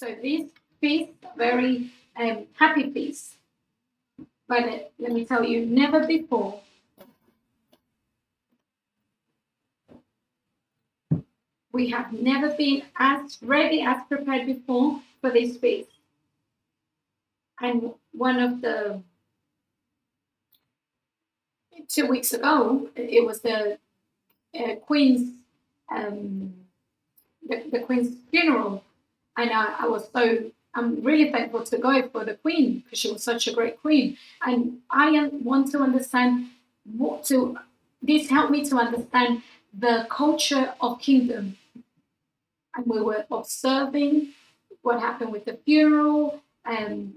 So this piece, very um, happy piece. But uh, let me tell you, never before we have never been as ready as prepared before for this piece. And one of the two weeks ago, it was the uh, Queen's um, the, the Queen's funeral, and I, I was so I'm really thankful to God for the Queen because she was such a great Queen, and I want to understand what to. This helped me to understand the culture of kingdom, and we were observing what happened with the funeral, and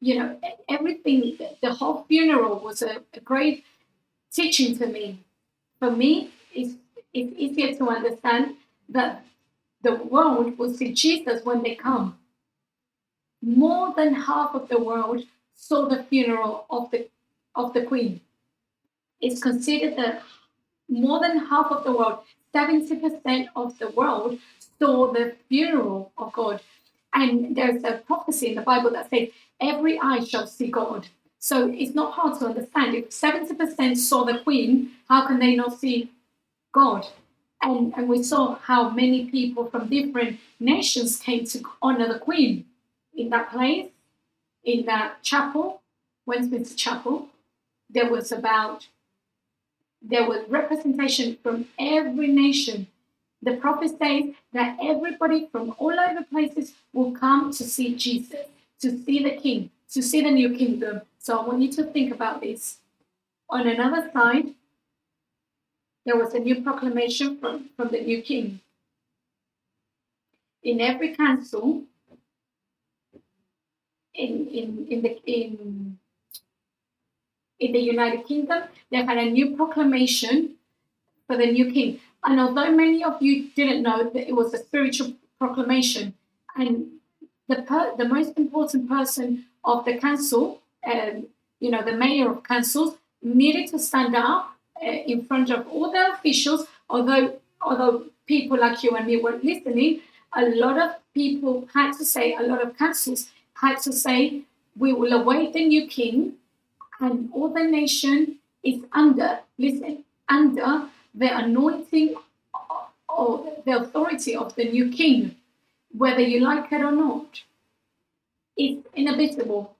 you know everything. The whole funeral was a, a great teaching to me. For me, it's, it's easier to understand that the world will see Jesus when they come. More than half of the world saw the funeral of the of the Queen. It's considered that more than half of the world, 70% of the world, saw the funeral of God. And there's a prophecy in the Bible that says, every eye shall see God. So it's not hard to understand. If 70% saw the Queen, how can they not see God? And, and we saw how many people from different nations came to honor the Queen in that place, in that chapel, Westminster Chapel. There was about, there was representation from every nation. The prophet says that everybody from all over places will come to see Jesus, to see the King, to see the new kingdom. So I want you to think about this. On another side, there was a new proclamation from, from the new king. In every council, in, in, in the in, in the United Kingdom, they had a new proclamation for the new king. And although many of you didn't know that it was a spiritual proclamation, and the per, the most important person of the council, um, you know, the mayor of councils, needed to stand up in front of all the officials, although although people like you and me weren't listening, a lot of people had to say, a lot of councils had to say, we will await the new king, and all the nation is under, listen, under the anointing or the authority of the new king, whether you like it or not. It's inevitable.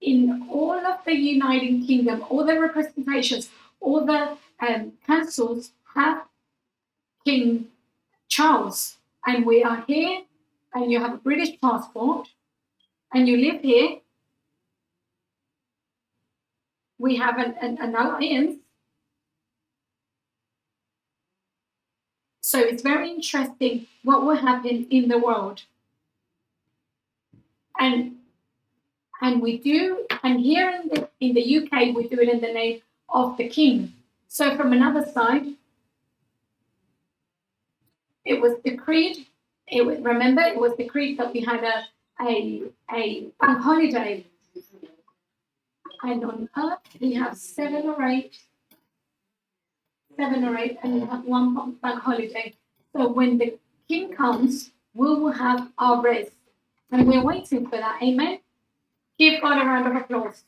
In all of the United Kingdom, all the representations, all the um, councils have King Charles, and we are here, and you have a British passport, and you live here. We have an, an, an alliance. So it's very interesting what will happen in the world. And and we do, and here in the in the UK we do it in the name of the king. So, from another side, it was decreed. It was, remember, it was decreed that we had a a a bank holiday, and on Earth we have seven or eight, seven or eight, and we have one bank holiday. So when the king comes, we will have our rest, and we're waiting for that. Amen. Give God a round of applause.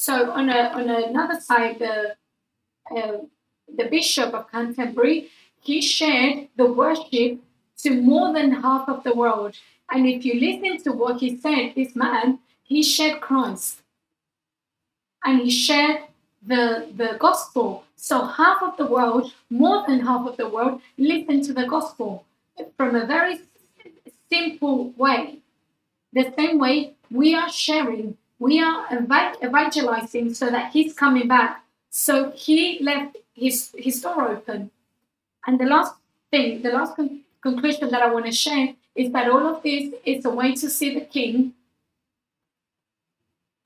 So on, a, on another side, the, uh, the Bishop of Canterbury, he shared the worship to more than half of the world. And if you listen to what he said, this man, he shared Christ. And he shared the, the gospel. So half of the world, more than half of the world, listened to the gospel from a very simple way. The same way we are sharing we are evangelizing so that he's coming back. So he left his, his door open. And the last thing, the last con- conclusion that I want to share is that all of this is a way to see the king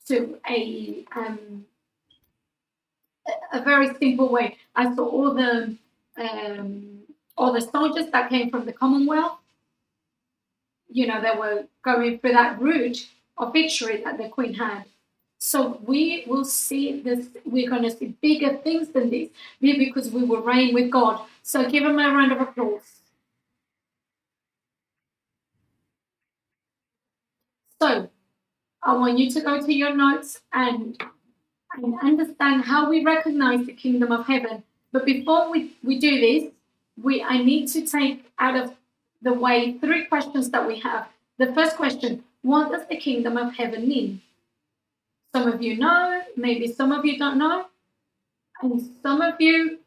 to a um, a very simple way. I saw all the um, all the soldiers that came from the Commonwealth. You know, they were going through that route of victory that the Queen had. So we will see this, we're going to see bigger things than this because we will reign with God. So give him a round of applause. So I want you to go to your notes and, and understand how we recognize the kingdom of heaven. But before we, we do this, we I need to take out of the way three questions that we have. The first question, what does the kingdom of heaven mean? Some of you know, maybe some of you don't know. And some of you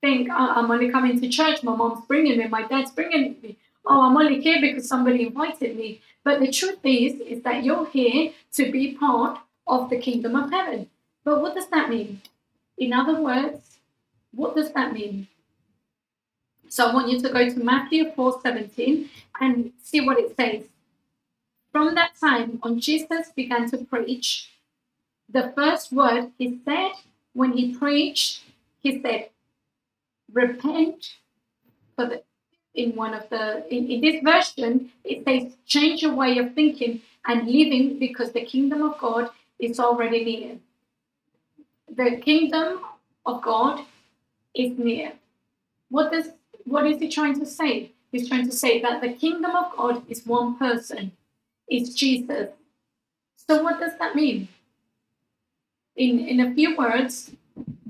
think, oh, I'm only coming to church, my mom's bringing me, my dad's bringing me. Oh, I'm only here because somebody invited me. But the truth is, is that you're here to be part of the kingdom of heaven. But what does that mean? In other words, what does that mean? So I want you to go to Matthew 4 17 and see what it says. From that time on, Jesus began to preach. The first word he said when he preached, he said, Repent. For the, in one of the in, in this version, it says, Change your way of thinking and living because the kingdom of God is already near. The kingdom of God is near. What does what is he trying to say? He's trying to say that the kingdom of God is one person, it's Jesus. So, what does that mean? In, in a few words,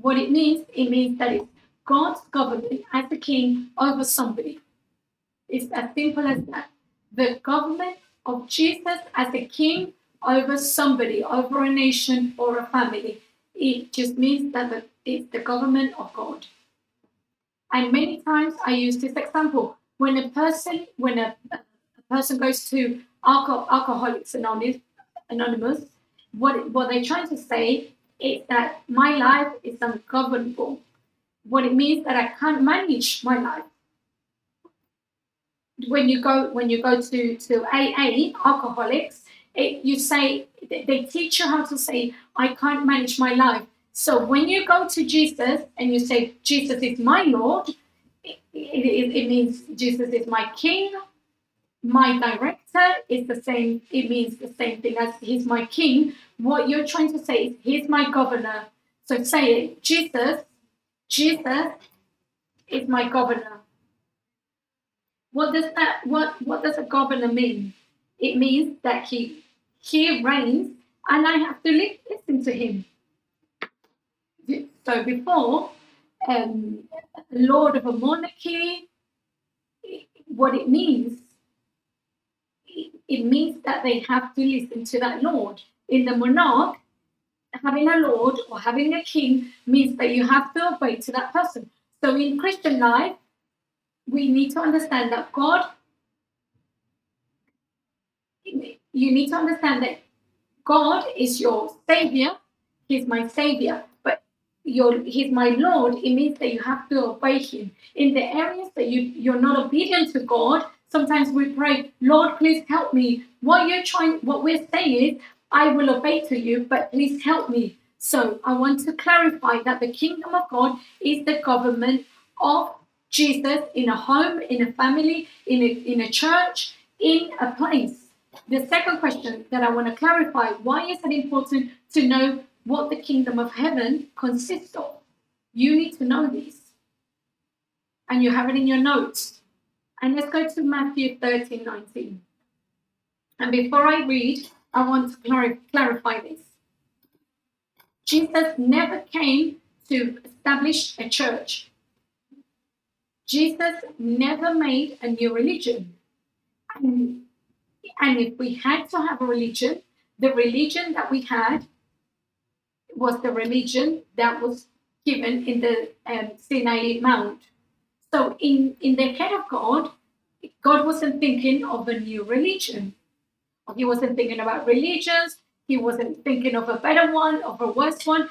what it means, it means that it's God's government as the king over somebody. It's as simple as that. The government of Jesus as a king over somebody, over a nation or a family. It just means that it's the government of God. And many times I use this example. When a person, when a, a person goes to Alcohol, Alcoholics Anonymous, Anonymous, what, what they're trying to say is that my life is ungovernable. What it means that I can't manage my life. When you go when you go to, to AA, alcoholics, it, you say they teach you how to say, I can't manage my life. So when you go to Jesus and you say, Jesus is my Lord, it, it, it means Jesus is my King. My director is the same, it means the same thing as He's my King. What you're trying to say is, He's my governor. So say it, Jesus, Jesus is my governor. What does that what what does a governor mean? It means that he he reigns and I have to listen to him. So before, um, lord of a monarchy, what it means, it means that they have to listen to that lord. In the monarch, having a lord or having a king means that you have to obey to that person. So in Christian life, we need to understand that God, you need to understand that God is your savior. He's my savior but your he's my lord it means that you have to obey him in the areas that you you're not obedient to god sometimes we pray lord please help me what you're trying what we're saying is i will obey to you but please help me so i want to clarify that the kingdom of god is the government of jesus in a home in a family in a, in a church in a place the second question that i want to clarify why is it important to know what the kingdom of heaven consists of. You need to know this. And you have it in your notes. And let's go to Matthew 13 19. And before I read, I want to clarify this. Jesus never came to establish a church. Jesus never made a new religion. And, and if we had to have a religion, the religion that we had was the religion that was given in the um, Sinai Mount. So, in, in the head of God, God wasn't thinking of a new religion. He wasn't thinking about religions. He wasn't thinking of a better one, of a worse one.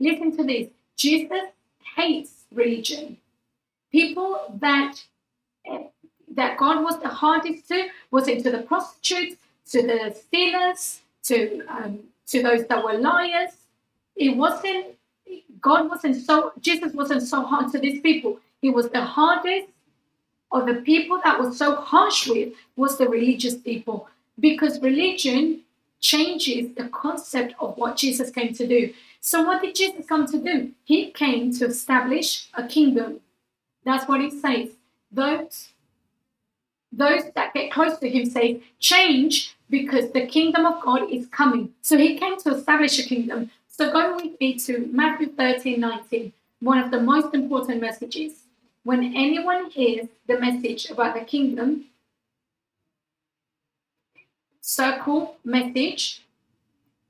Listen to this Jesus hates religion. People that that God was the hardest to was into the prostitutes, to the stealers, to um, to those that were liars, it wasn't God wasn't so Jesus wasn't so hard to these people. He was the hardest or the people that was so harsh with was the religious people because religion changes the concept of what Jesus came to do. So, what did Jesus come to do? He came to establish a kingdom. That's what he says. Those, those that get close to him say, change because the kingdom of God is coming. So, he came to establish a kingdom. So, go with me to Matthew 13 19, one of the most important messages. When anyone hears the message about the kingdom, circle message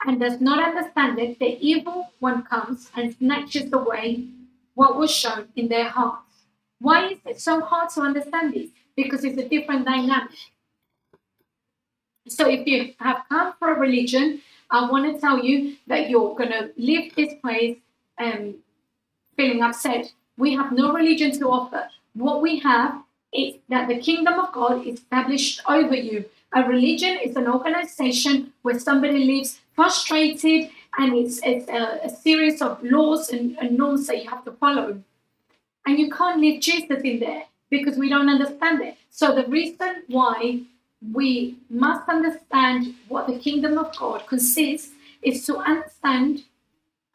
and does not understand it, the evil one comes and snatches away what was shown in their hearts. Why is it so hard to understand this? Because it's a different dynamic. So if you have come for a religion, I want to tell you that you're going to leave this place um, feeling upset. We have no religion to offer. What we have is that the kingdom of God is established over you. A religion is an organization where somebody lives frustrated and it's, it's a, a series of laws and, and norms that you have to follow. And you can't leave Jesus in there because we don't understand it. So the reason why we must understand what the kingdom of God consists is to understand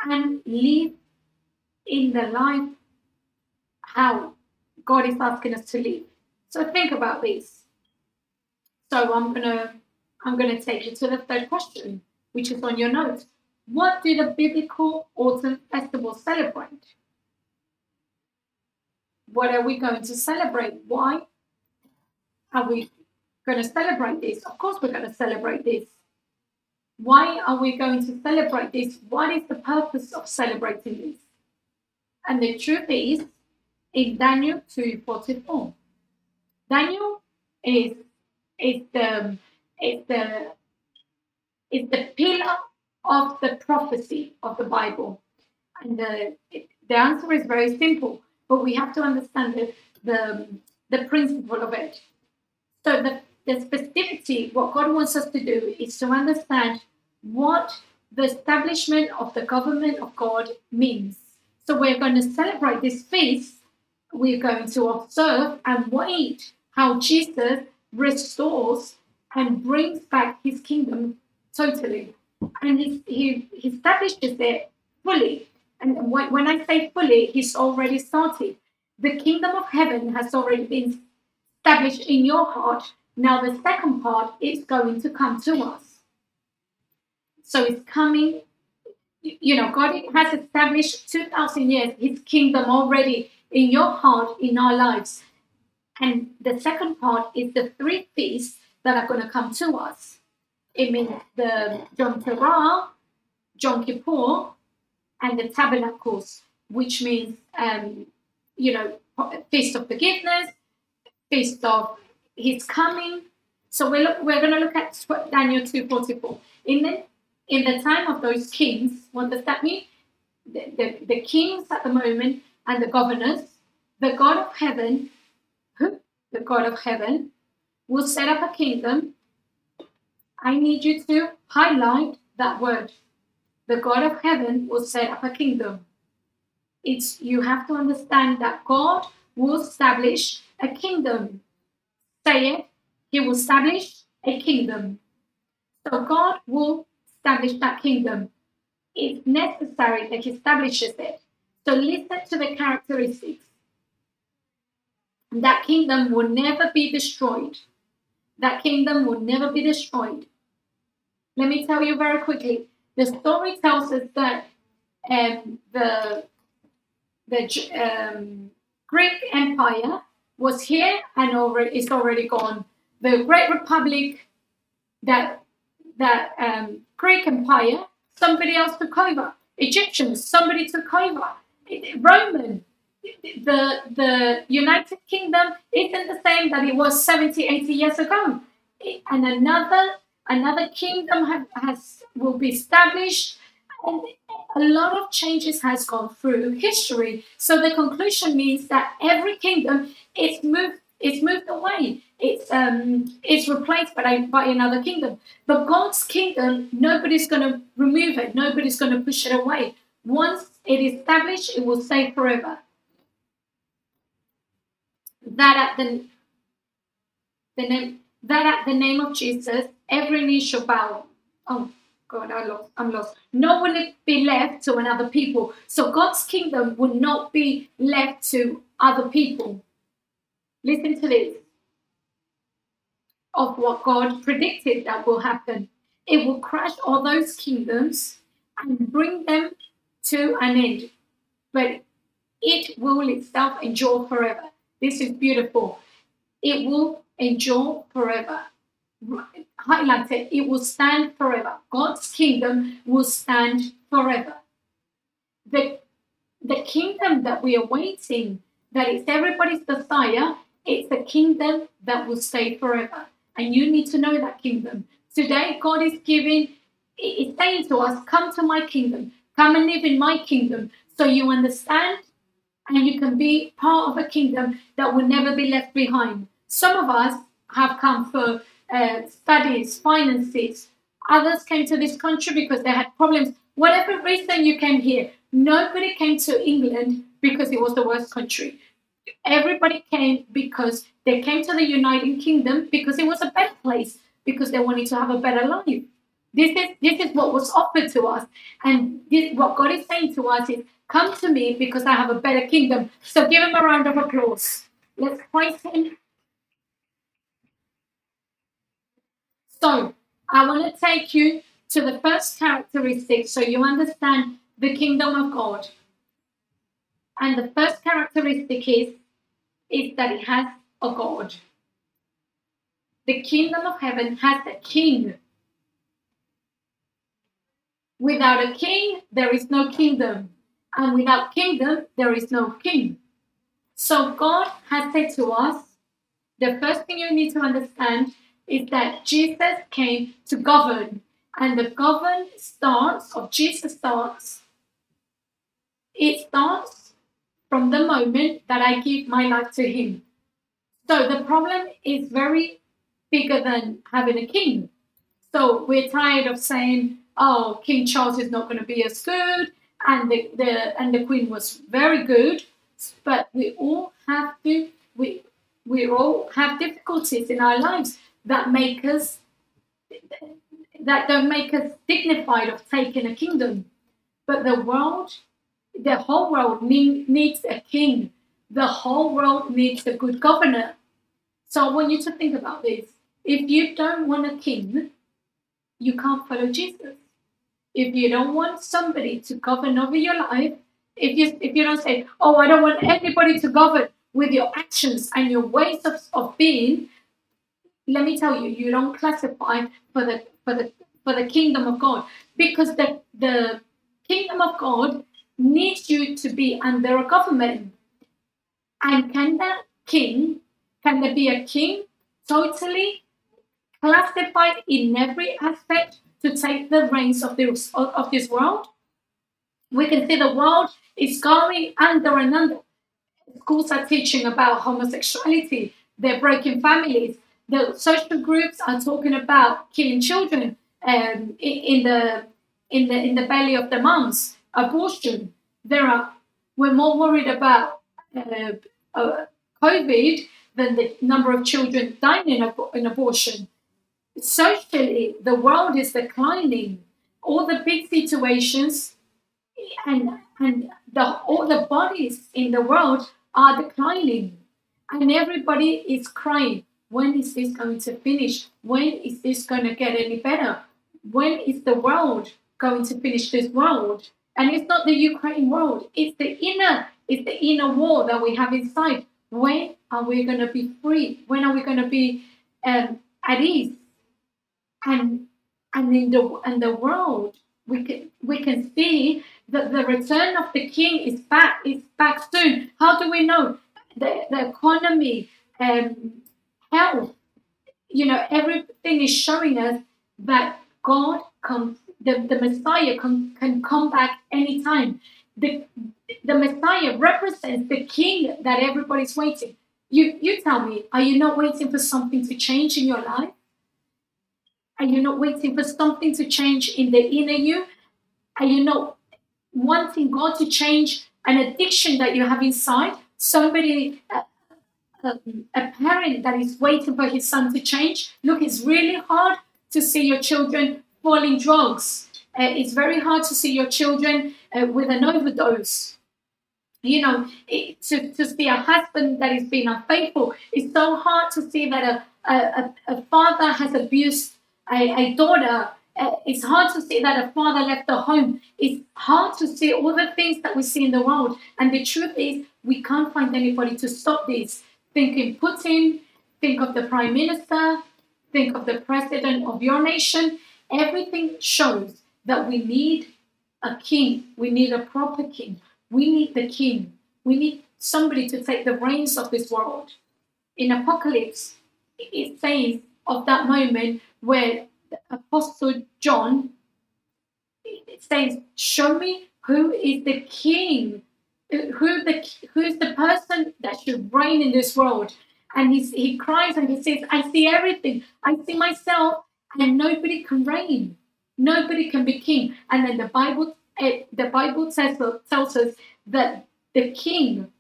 and live in the life how God is asking us to live. So think about this. So I'm gonna I'm gonna take you to the third question, which is on your notes. What do the biblical autumn festivals celebrate? What are we going to celebrate? Why are we going to celebrate this? Of course, we're going to celebrate this. Why are we going to celebrate this? What is the purpose of celebrating this? And the truth is, in Daniel 2:44, Daniel is is the is the is the pillar of the prophecy of the Bible, and the the answer is very simple, but we have to understand the the, the principle of it. So the the specificity, what God wants us to do is to understand what the establishment of the government of God means. So we're going to celebrate this feast. We're going to observe and wait how Jesus restores and brings back his kingdom totally. And he, he, he establishes it fully. And when, when I say fully, he's already started. The kingdom of heaven has already been established in your heart. Now, the second part is going to come to us. So it's coming, you know, God has established 2,000 years, his kingdom already in your heart, in our lives. And the second part is the three feasts that are going to come to us. It means the Yom Teruah, Yom Kippur, and the Tabernacles, which means, um, you know, Feast of Forgiveness, Feast of His Coming. So we're, look, we're going to look at Daniel 2.44. In the, in the time of those kings, what does that mean? The, the, the kings at the moment and the governors, the God of heaven the God of heaven, will set up a kingdom. I need you to highlight that word. The God of heaven will set up a kingdom. It's you have to understand that God will establish a kingdom. Say it, He will establish a kingdom. So God will establish that kingdom. It's necessary that He establishes it. So listen to the characteristics that kingdom will never be destroyed. That kingdom will never be destroyed. Let me tell you very quickly. The story tells us that um, the the um, Greek Empire was here and over is already gone. The Great Republic, that that um, Greek Empire, somebody else took over. Egyptians, somebody took over. Roman, the the United Kingdom isn't the same that it was 70, 80 years ago. And another another kingdom have, has will be established and a lot of changes has gone through history. So the conclusion means that every kingdom is moved it's moved away. It's um it's replaced by by another kingdom. But God's kingdom, nobody's gonna remove it, nobody's gonna push it away. Once it is established, it will stay forever that at the, the name that at the name of Jesus, every knee shall bow oh God, I lost, I'm lost. No one will be left to another people. So God's kingdom will not be left to other people. Listen to this. Of what God predicted that will happen. It will crush all those kingdoms and bring them to an end. But it will itself endure forever. This is beautiful. It will endure forever. Highlighted, it will stand forever. God's kingdom will stand forever. The, the kingdom that we are waiting, that is everybody's desire, it's a kingdom that will stay forever. And you need to know that kingdom. Today, God is giving, is saying to us, Come to my kingdom, come and live in my kingdom, so you understand and you can be part of a kingdom that will never be left behind. Some of us have come for uh, studies, finances. Others came to this country because they had problems. Whatever reason you came here, nobody came to England because it was the worst country. Everybody came because they came to the United Kingdom because it was a better place, because they wanted to have a better life. This is this is what was offered to us, and this, what God is saying to us is, "Come to me because I have a better kingdom." So give him a round of applause. Let's praise him. So I want to take you to the first characteristic so you understand the kingdom of God. And the first characteristic is, is that it has a God. The kingdom of heaven has a king. Without a king, there is no kingdom. And without kingdom, there is no king. So God has said to us, the first thing you need to understand is that Jesus came to govern. And the govern starts, or Jesus starts, it starts from the moment that I give my life to Him. So the problem is very bigger than having a king. So we're tired of saying, oh, King Charles is not going to be as good, and the, the and the Queen was very good. But we all have to we we all have difficulties in our lives that make us that don't make us dignified of taking a kingdom. But the world, the whole world need, needs a king. The whole world needs a good governor. So I want you to think about this. If you don't want a king, you can't follow Jesus if you don't want somebody to govern over your life, if you if you don't say, oh, I don't want anybody to govern with your actions and your ways of, of being, let me tell you, you don't classify for the for the for the kingdom of God because the the kingdom of God needs you to be under a government. And can that king, can there be a king totally classified in every aspect to take the reins of this, of this world. We can see the world is going under and under. Schools are teaching about homosexuality, they're breaking families. The social groups are talking about killing children um, in the in the in the belly of the moms, abortion. There are we're more worried about uh, uh, COVID than the number of children dying in, in abortion socially, the world is declining. All the big situations and and the all the bodies in the world are declining, and everybody is crying. When is this going to finish? When is this going to get any better? When is the world going to finish this world? And it's not the Ukraine world; it's the inner, it's the inner war that we have inside. When are we going to be free? When are we going to be um, at ease? And and in the and the world we can we can see that the return of the king is back is back soon. How do we know? The, the economy um, health you know everything is showing us that god comes the, the messiah can, can come back anytime. The the messiah represents the king that everybody's waiting. You you tell me are you not waiting for something to change in your life are you not waiting for something to change in the inner you? Are you not wanting God to change an addiction that you have inside? Somebody, a, a, a parent that is waiting for his son to change. Look, it's really hard to see your children falling drugs. Uh, it's very hard to see your children uh, with an overdose. You know, it, to, to see a husband that is being unfaithful. It's so hard to see that a, a, a father has abused a, a daughter. Uh, it's hard to see that a father left the home. It's hard to see all the things that we see in the world. And the truth is, we can't find anybody to stop this. Think in Putin, think of the prime minister, think of the president of your nation. Everything shows that we need a king. We need a proper king. We need the king. We need somebody to take the reins of this world. In Apocalypse, it says of that moment where the Apostle John says, Show me who is the king, who the who is the person that should reign in this world. And he, he cries and he says, I see everything. I see myself, and nobody can reign. Nobody can be king. And then the Bible, eh, the Bible says, tells us that the king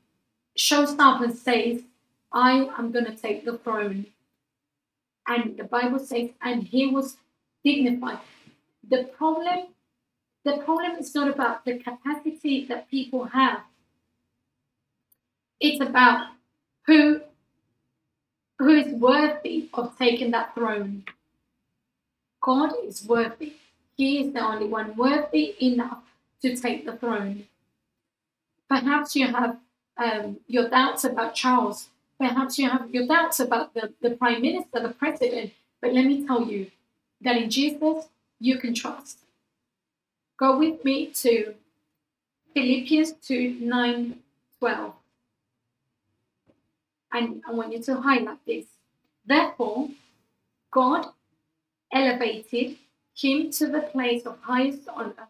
shows up and says, I am going to take the throne. And the Bible says, and he was dignified. The problem, the problem is not about the capacity that people have. It's about who who is worthy of taking that throne. God is worthy. He is the only one worthy enough to take the throne. Perhaps you have um, your doubts about Charles. Perhaps you have your doubts about the, the prime minister, the president. But let me tell you that in Jesus, you can trust. Go with me to Philippians 2 9 12 and I want you to highlight this. Therefore, God elevated him to the place of highest honor.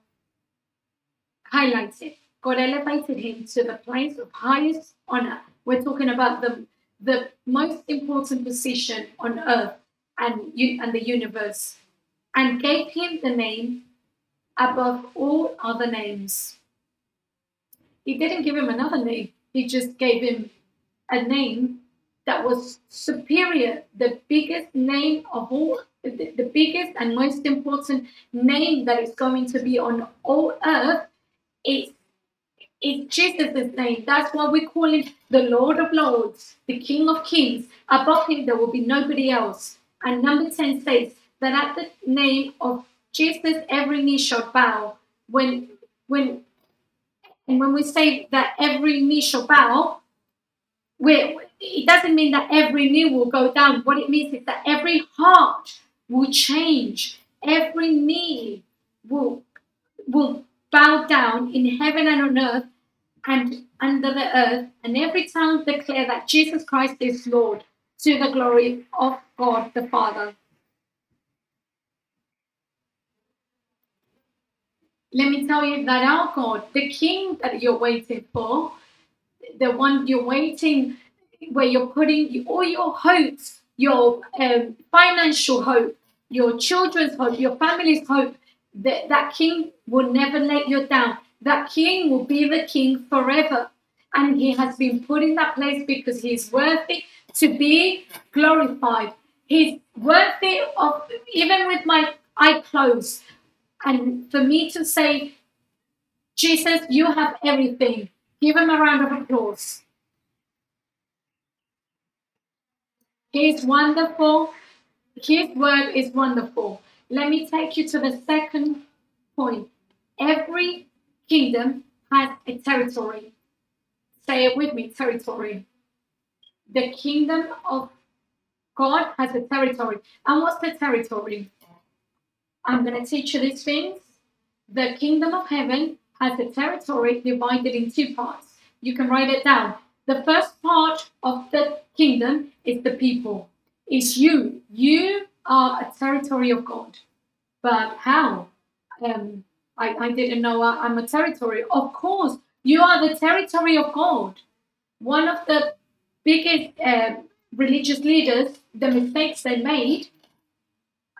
Highlighted. God elevated him to the place of highest honor. We're talking about the, the most important position on earth and, and the universe, and gave him the name above all other names. He didn't give him another name, he just gave him a name that was superior, the biggest name of all, the, the biggest and most important name that is going to be on all earth is it's Jesus' name. That's why we call him the Lord of Lords, the King of Kings. Above him, there will be nobody else. And number 10 says that at the name of Jesus, every knee shall bow. When, when, and when we say that every knee shall bow, we it doesn't mean that every knee will go down. What it means is that every heart will change. Every knee will will bow down in heaven and on earth and under the earth, and every tongue declare that Jesus Christ is Lord to the glory of God the Father. Let me tell you that our God, the King that you're waiting for, the one you're waiting, where you're putting all your hopes, your um, financial hope, your children's hope, your family's hope, that, that King will never let you down. That King will be the King forever. And he has been put in that place because he's worthy to be glorified. He's worthy of, even with my eye closed, and for me to say, Jesus, you have everything. Give him a round of applause. He's wonderful. His word is wonderful. Let me take you to the second point. Every kingdom has a territory. Say it with me territory. The kingdom of God has a territory. And what's the territory? I'm going to teach you these things. The kingdom of heaven has a territory divided in two parts. You can write it down. The first part of the kingdom is the people. It's you. You are a territory of God. But how? Um, I, I didn't know I'm a territory. Of course, you are the territory of God. One of the biggest uh, religious leaders, the mistakes they made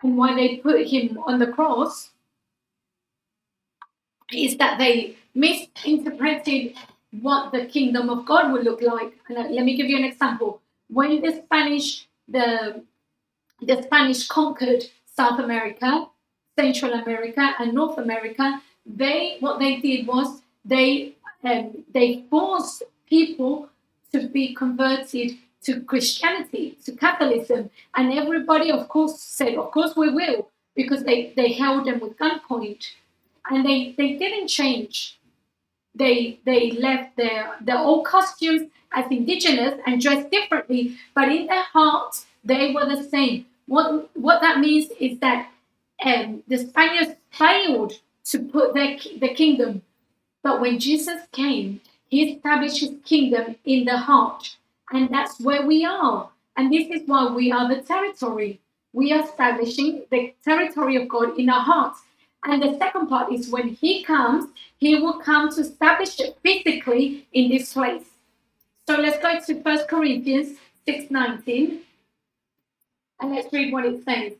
and why they put him on the cross is that they misinterpreted what the kingdom of God would look like. And uh, let me give you an example. When the Spanish the the Spanish conquered South America Central America and North America, they what they did was they um, they forced people to be converted to Christianity, to Catholicism, and everybody, of course, said, "Of course we will," because they they held them with gunpoint, and they they didn't change. They they left their their old costumes as indigenous and dressed differently, but in their hearts they were the same. What what that means is that um, the Spaniards failed to put their the kingdom, but when Jesus came, he established his kingdom in the heart, and that's where we are. And this is why we are the territory. We are establishing the territory of God in our hearts. And the second part is when he comes, he will come to establish it physically in this place. So let's go to First Corinthians 6:19 and let's read what it says.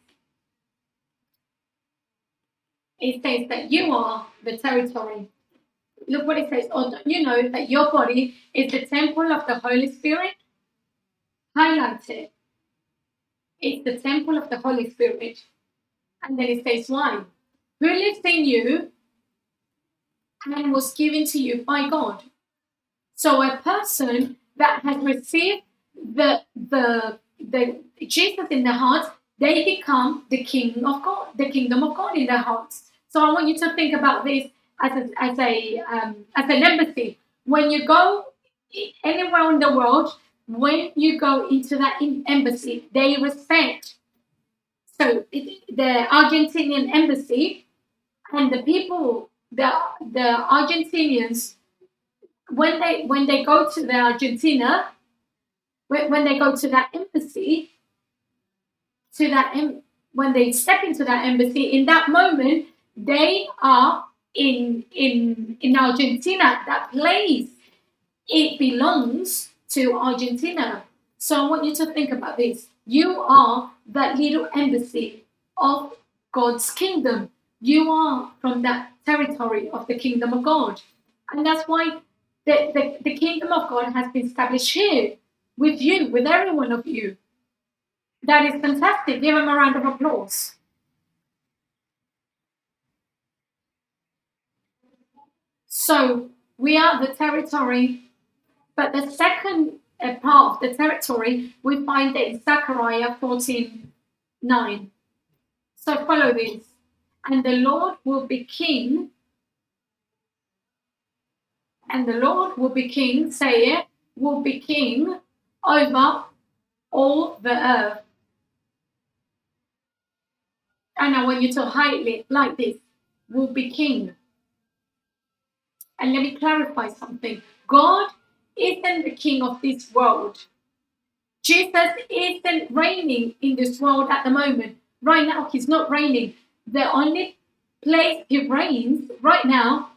It says that you are the territory. Look what it says. Oh, don't you know that your body is the temple of the Holy Spirit? Highlight it. It's the temple of the Holy Spirit. And then it says, why? Who lives in you and was given to you by God. So a person that has received the the the Jesus in their hearts, they become the king of God, the kingdom of God in their hearts. So I want you to think about this as a, as a um, as an embassy. When you go anywhere in the world, when you go into that embassy, they respect. So the Argentinian embassy and the people, the the Argentinians, when they when they go to the Argentina, when, when they go to that embassy, to that em- when they step into that embassy, in that moment they are in in in Argentina. That place it belongs to Argentina. So I want you to think about this. You are that little embassy of God's kingdom. You are from that territory of the kingdom of God. And that's why the, the, the kingdom of God has been established here with you, with every one of you. That is fantastic. Give him a round of applause. So we are the territory, but the second uh, part of the territory we find it in Zechariah 14 9. So follow this. And the Lord will be king, and the Lord will be king, say it, will be king over all the earth. And I want you to highlight like this will be king. And let me clarify something God isn't the king of this world. Jesus isn't reigning in this world at the moment. Right now, he's not reigning. The only place he reigns right now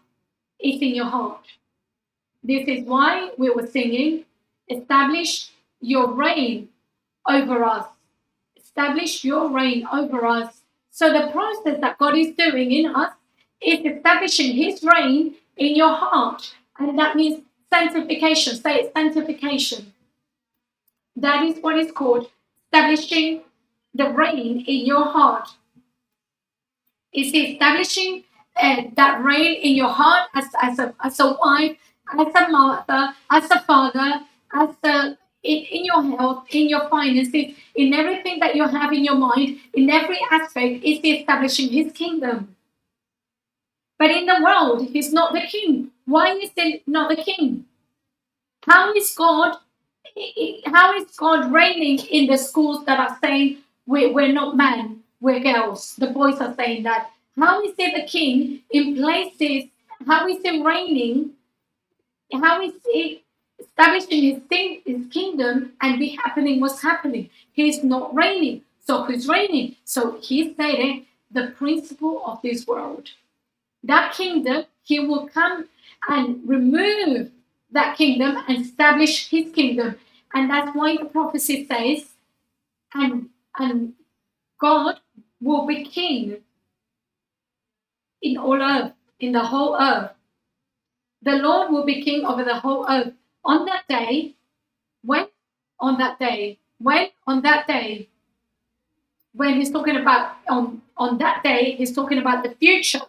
is in your heart. This is why we were singing, establish your reign over us. Establish your reign over us. So the process that God is doing in us is establishing his reign in your heart. And that means sanctification. Say it, sanctification. That is what is called establishing the reign in your heart. Is establishing uh, that reign in your heart as, as, a, as a wife, as a mother, as a father, as a in, in your health, in your finances, in everything that you have in your mind, in every aspect, is the establishing his kingdom. But in the world, he's not the king. Why is he not the king? How is God? How is God reigning in the schools that are saying we're, we're not men, we're girls? The boys are saying that. How is he the king in places? How is he reigning? How is he establishing his, thing, his kingdom and be happening what's happening? He's not reigning. So who's reigning? So he's saying the principle of this world. That kingdom, he will come and remove that kingdom and establish his kingdom. And that's why the prophecy says, and, and God will be king in all earth, in the whole earth. The Lord will be king over the whole earth. On that day, when on that day, when on that day, when he's talking about on, on that day, he's talking about the future.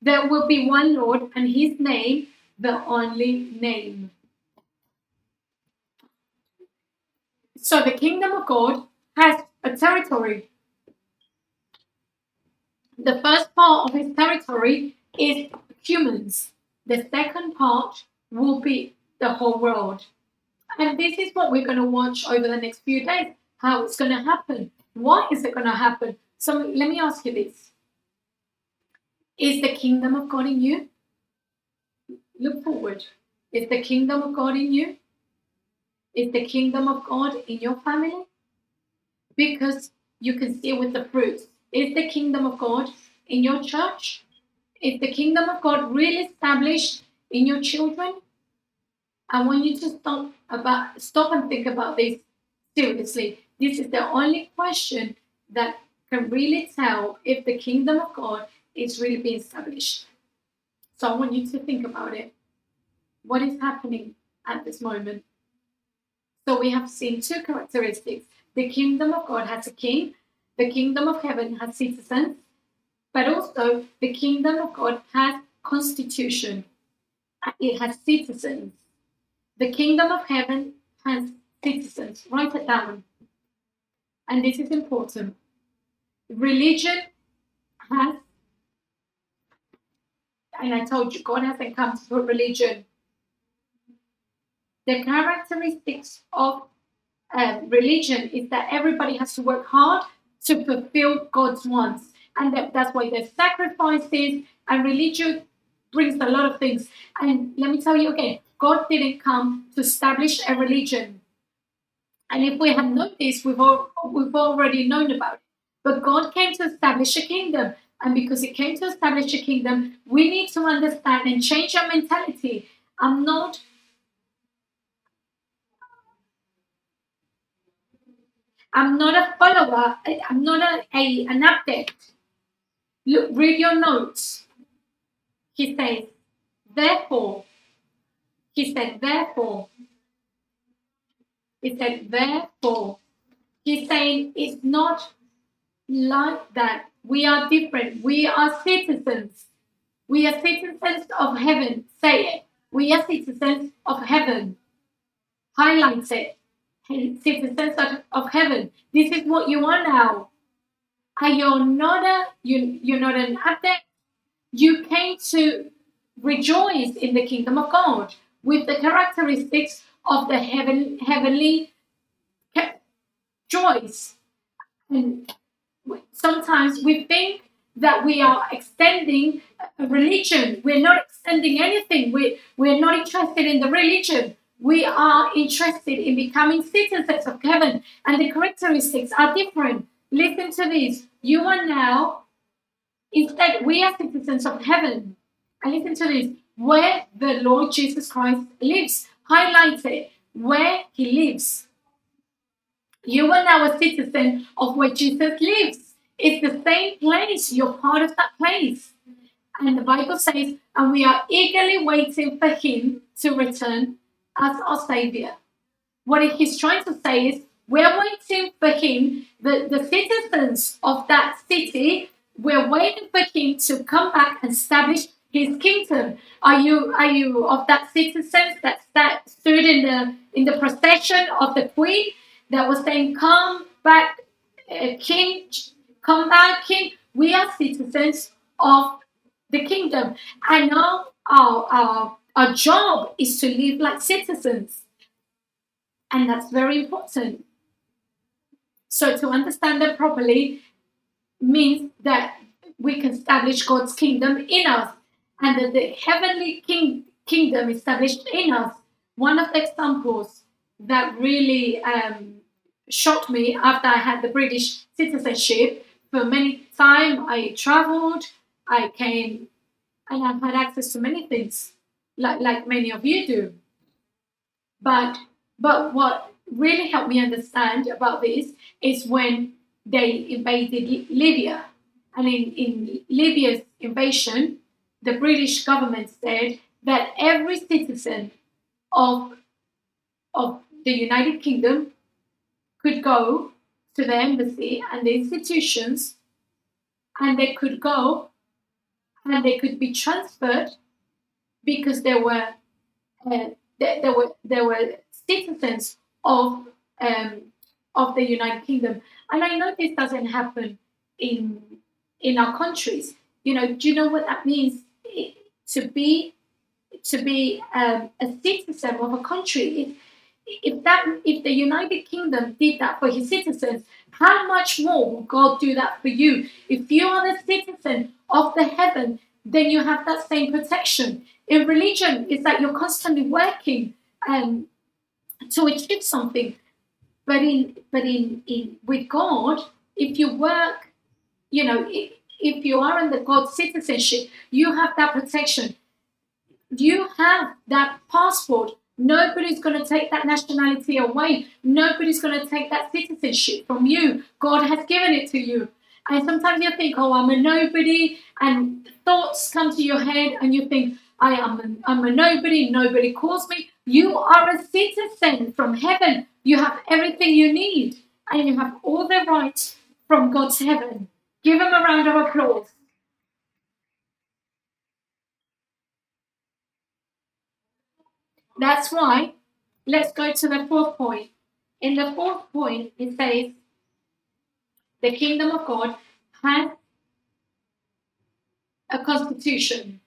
There will be one Lord and his name, the only name. So the kingdom of God has a territory. The first part of his territory is humans. The second part will be the whole world. And this is what we're going to watch over the next few days how it's going to happen. Why is it going to happen? So let me ask you this Is the kingdom of God in you? Look forward. Is the kingdom of God in you? Is the kingdom of God in your family? Because you can see with the fruits. Is the kingdom of God in your church? Is the kingdom of God really established in your children? I want you to stop about stop and think about this seriously. This is the only question that can really tell if the kingdom of God is really being established. So I want you to think about it. What is happening at this moment? So we have seen two characteristics. The kingdom of God has a king, the kingdom of heaven has citizens, but also the kingdom of God has constitution. It has citizens. The kingdom of heaven has citizens. Write it down. And this is important. Religion has, and I told you, God hasn't come to put religion. The characteristics of uh, religion is that everybody has to work hard to fulfill God's wants. And that, that's why there's sacrifices, and religion brings a lot of things. And let me tell you again God didn't come to establish a religion. And if we have this, we've, all, we've already known about it. But God came to establish a kingdom. And because He came to establish a kingdom, we need to understand and change our mentality. I'm not. I'm not a follower. I'm not a, a an addict. Look, read your notes. He says, therefore, he said, therefore. He said, therefore. He's saying it's not like that. We are different. We are citizens. We are citizens of heaven. Say it. We are citizens of heaven. Highlight it. Citizens of, heaven. This is what you are now. Are you not a you you're not an adept? You came to rejoice in the kingdom of God with the characteristics of the heaven, heavenly joys. And sometimes we think that we are extending a religion. We're not extending anything. We, we're not interested in the religion. We are interested in becoming citizens of heaven, and the characteristics are different. Listen to this. You are now, instead, we are citizens of heaven. And listen to this where the Lord Jesus Christ lives. Highlight it where he lives. You are now a citizen of where Jesus lives. It's the same place. You're part of that place. And the Bible says, and we are eagerly waiting for him to return as our Savior. What he's trying to say is, we're waiting for him, the, the citizens of that city, we're waiting for him to come back and establish his kingdom. Are you are you of that citizens that, that stood in the in the procession of the queen that was saying, "Come back, uh, King, come back, King." We are citizens of the kingdom, and now our our our job is to live like citizens, and that's very important. So to understand that properly means that we can establish God's kingdom in us and that the heavenly king, kingdom established in us. One of the examples that really um, shocked me after I had the British citizenship. For many time, I traveled, I came, and I've had access to many things, like like many of you do. But but what really helped me understand about this is when they invaded Libya, and in, in Libya's invasion, the British government said that every citizen of, of the United Kingdom could go to the embassy and the institutions, and they could go and they could be transferred because they were uh, they, they were they were citizens of um, of the United Kingdom. And I know this doesn't happen in in our countries. You know, do you know what that means to be to be um, a citizen of a country? If, that if the United Kingdom did that for his citizens, how much more will God do that for you? If you are the citizen of the heaven, then you have that same protection. In religion, it's that you're constantly working um, to achieve something. But in but in, in with God, if you work, you know, if you are in the God citizenship, you have that protection. You have that passport. Nobody's going to take that nationality away. Nobody's going to take that citizenship from you. God has given it to you. And sometimes you think, oh, I'm a nobody, and thoughts come to your head, and you think, I am a, I'm a nobody, nobody calls me. You are a citizen from heaven. You have everything you need, and you have all the rights from God's heaven. Give him a round of applause. That's why, let's go to the fourth point. In the fourth point, it says, the kingdom of God has a constitution.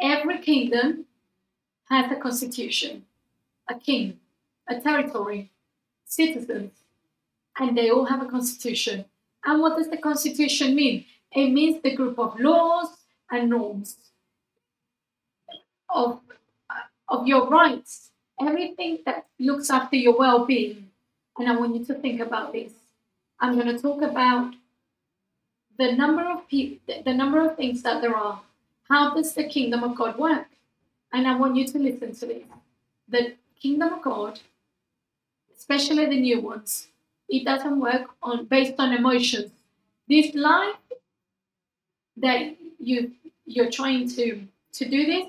Every kingdom has a constitution, a king, a territory, citizens, and they all have a constitution. And what does the constitution mean? It means the group of laws and norms of, of your rights, everything that looks after your well being. And I want you to think about this. I'm going to talk about the number of people, the number of things that there are. How does the kingdom of God work? And I want you to listen to this. The kingdom of God, especially the new ones, it doesn't work on based on emotions. This life that you you're trying to to do this,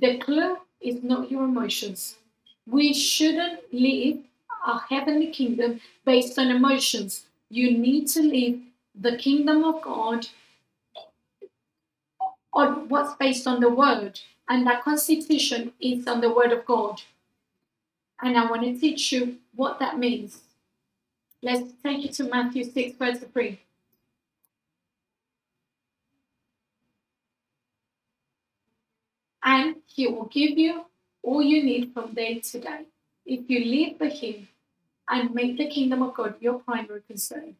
the clue is not your emotions. We shouldn't live our heavenly kingdom based on emotions. You need to live the kingdom of God on what's based on the word. And that constitution is on the word of God. And I want to teach you what that means. Let's take it to Matthew 6, verse 3. And he will give you all you need from day to day if you live for him and make the kingdom of God your primary concern.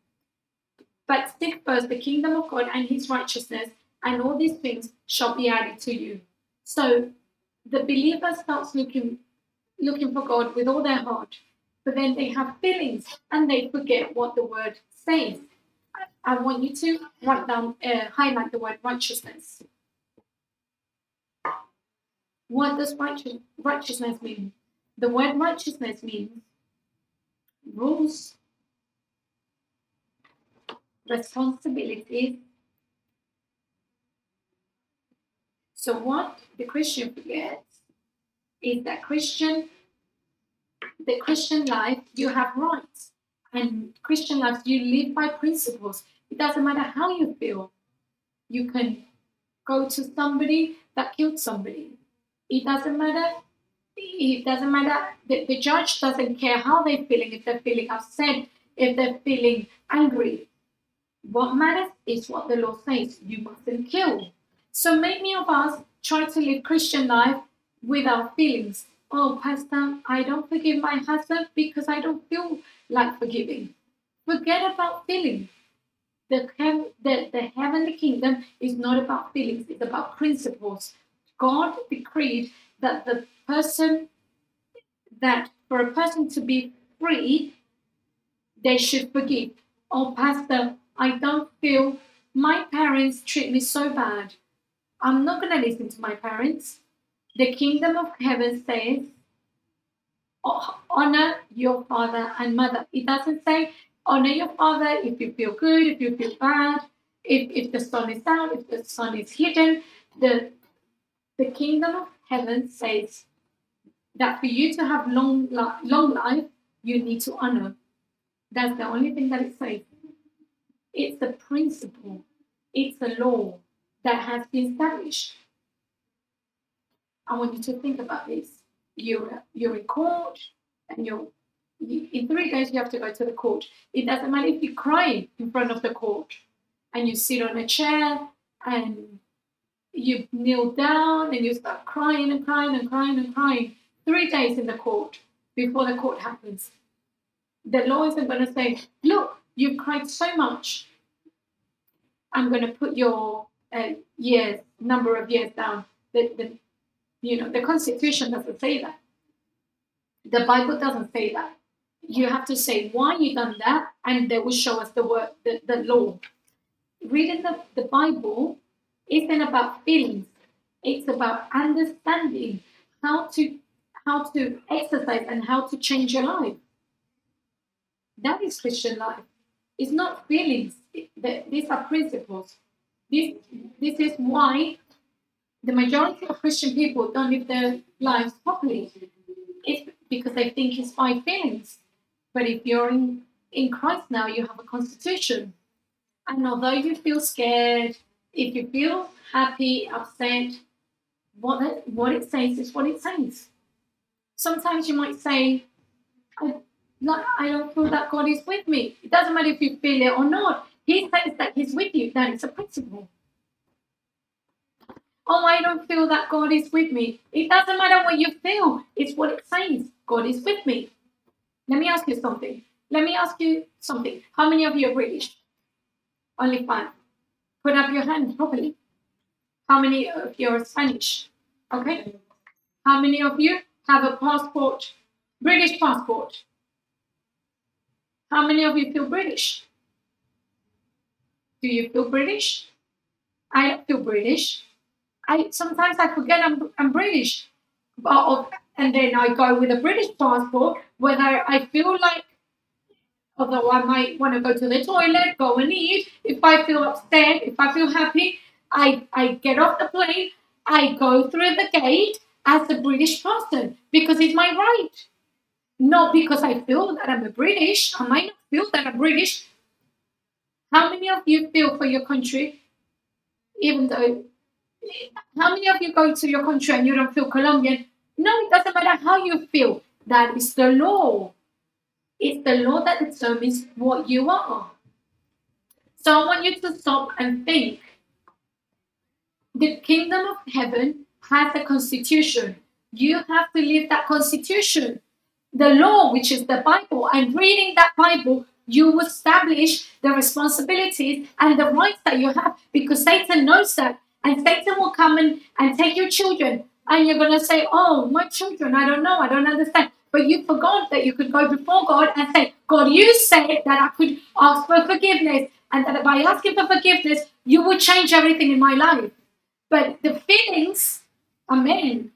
But seek first the kingdom of God and his righteousness, and all these things shall be added to you. So the believer starts looking looking for God with all their heart, but then they have feelings and they forget what the word says. I want you to write down, uh, highlight the word righteousness. What does righteous, righteousness mean? The word righteousness means rules, responsibilities. So, what the Christian forgets is that Christian the Christian life, you have rights. And Christian life, you live by principles. It doesn't matter how you feel. You can go to somebody that killed somebody. It doesn't matter. It doesn't matter. The, the judge doesn't care how they're feeling, if they're feeling upset, if they're feeling angry. What matters is what the law says. You mustn't kill. So many of us try to live Christian life without feelings oh, Pastor, I don't forgive my husband because I don't feel like forgiving. Forget about feeling. The, the, the heavenly kingdom is not about feelings, it's about principles. God decreed that the person, that for a person to be free, they should forgive. Oh, Pastor, I don't feel my parents treat me so bad. I'm not going to listen to my parents. The kingdom of heaven says, honor your father and mother. It doesn't say honor your father if you feel good, if you feel bad, if, if the sun is out, if the sun is hidden. The, the kingdom of heaven says that for you to have long, long life, you need to honor. That's the only thing that it says. It's the principle, it's the law that has been established. I want you to think about this. You're, you're in court and you're in three days you have to go to the court. It doesn't matter if you cry in front of the court and you sit on a chair and you kneel down and you start crying and crying and crying and crying. Three days in the court before the court happens. The law isn't going to say, look, you've cried so much. I'm going to put your uh, years, number of years down. The, the, you know, the Constitution doesn't say that. The Bible doesn't say that. You have to say why you done that, and they will show us the word, the, the law. Reading the, the Bible isn't about feelings. It's about understanding how to how to exercise and how to change your life. That is Christian life. It's not feelings. These are principles. This, this is why the majority of Christian people don't live their lives properly. It's because they think it's by feelings. But if you're in, in Christ now, you have a constitution. And although you feel scared, if you feel happy, upset, what it, what it says is what it says. Sometimes you might say, I, not, I don't feel that God is with me. It doesn't matter if you feel it or not. He says that He's with you. That is a principle. Oh, I don't feel that God is with me. It doesn't matter what you feel. It's what it says. God is with me. Let me ask you something. Let me ask you something. How many of you are British? Only five. Put up your hand properly. How many of you are Spanish? Okay. How many of you have a passport, British passport? How many of you feel British? Do you feel British? I feel British. I sometimes I forget I'm, I'm British, but oh, and then I go with a British passport. Whether I feel like, although I might want to go to the toilet, go and eat. If I feel upset, if I feel happy, I I get off the plane. I go through the gate as a British person because it's my right. Not because I feel that I'm a British. I might not feel that I'm British. How many of you feel for your country, even though how many of you go to your country and you don't feel Colombian? No, it doesn't matter how you feel. That is the law. It's the law that determines what you are. So I want you to stop and think. The kingdom of heaven has a constitution. You have to live that constitution. The law, which is the Bible, and reading that Bible, you establish the responsibilities and the rights that you have because Satan knows that and Satan will come in and take your children. And you're going to say, Oh, my children, I don't know, I don't understand. But you forgot that you could go before God and say, God, you said that I could ask for forgiveness. And that by asking for forgiveness, you would change everything in my life. But the feelings, are amen.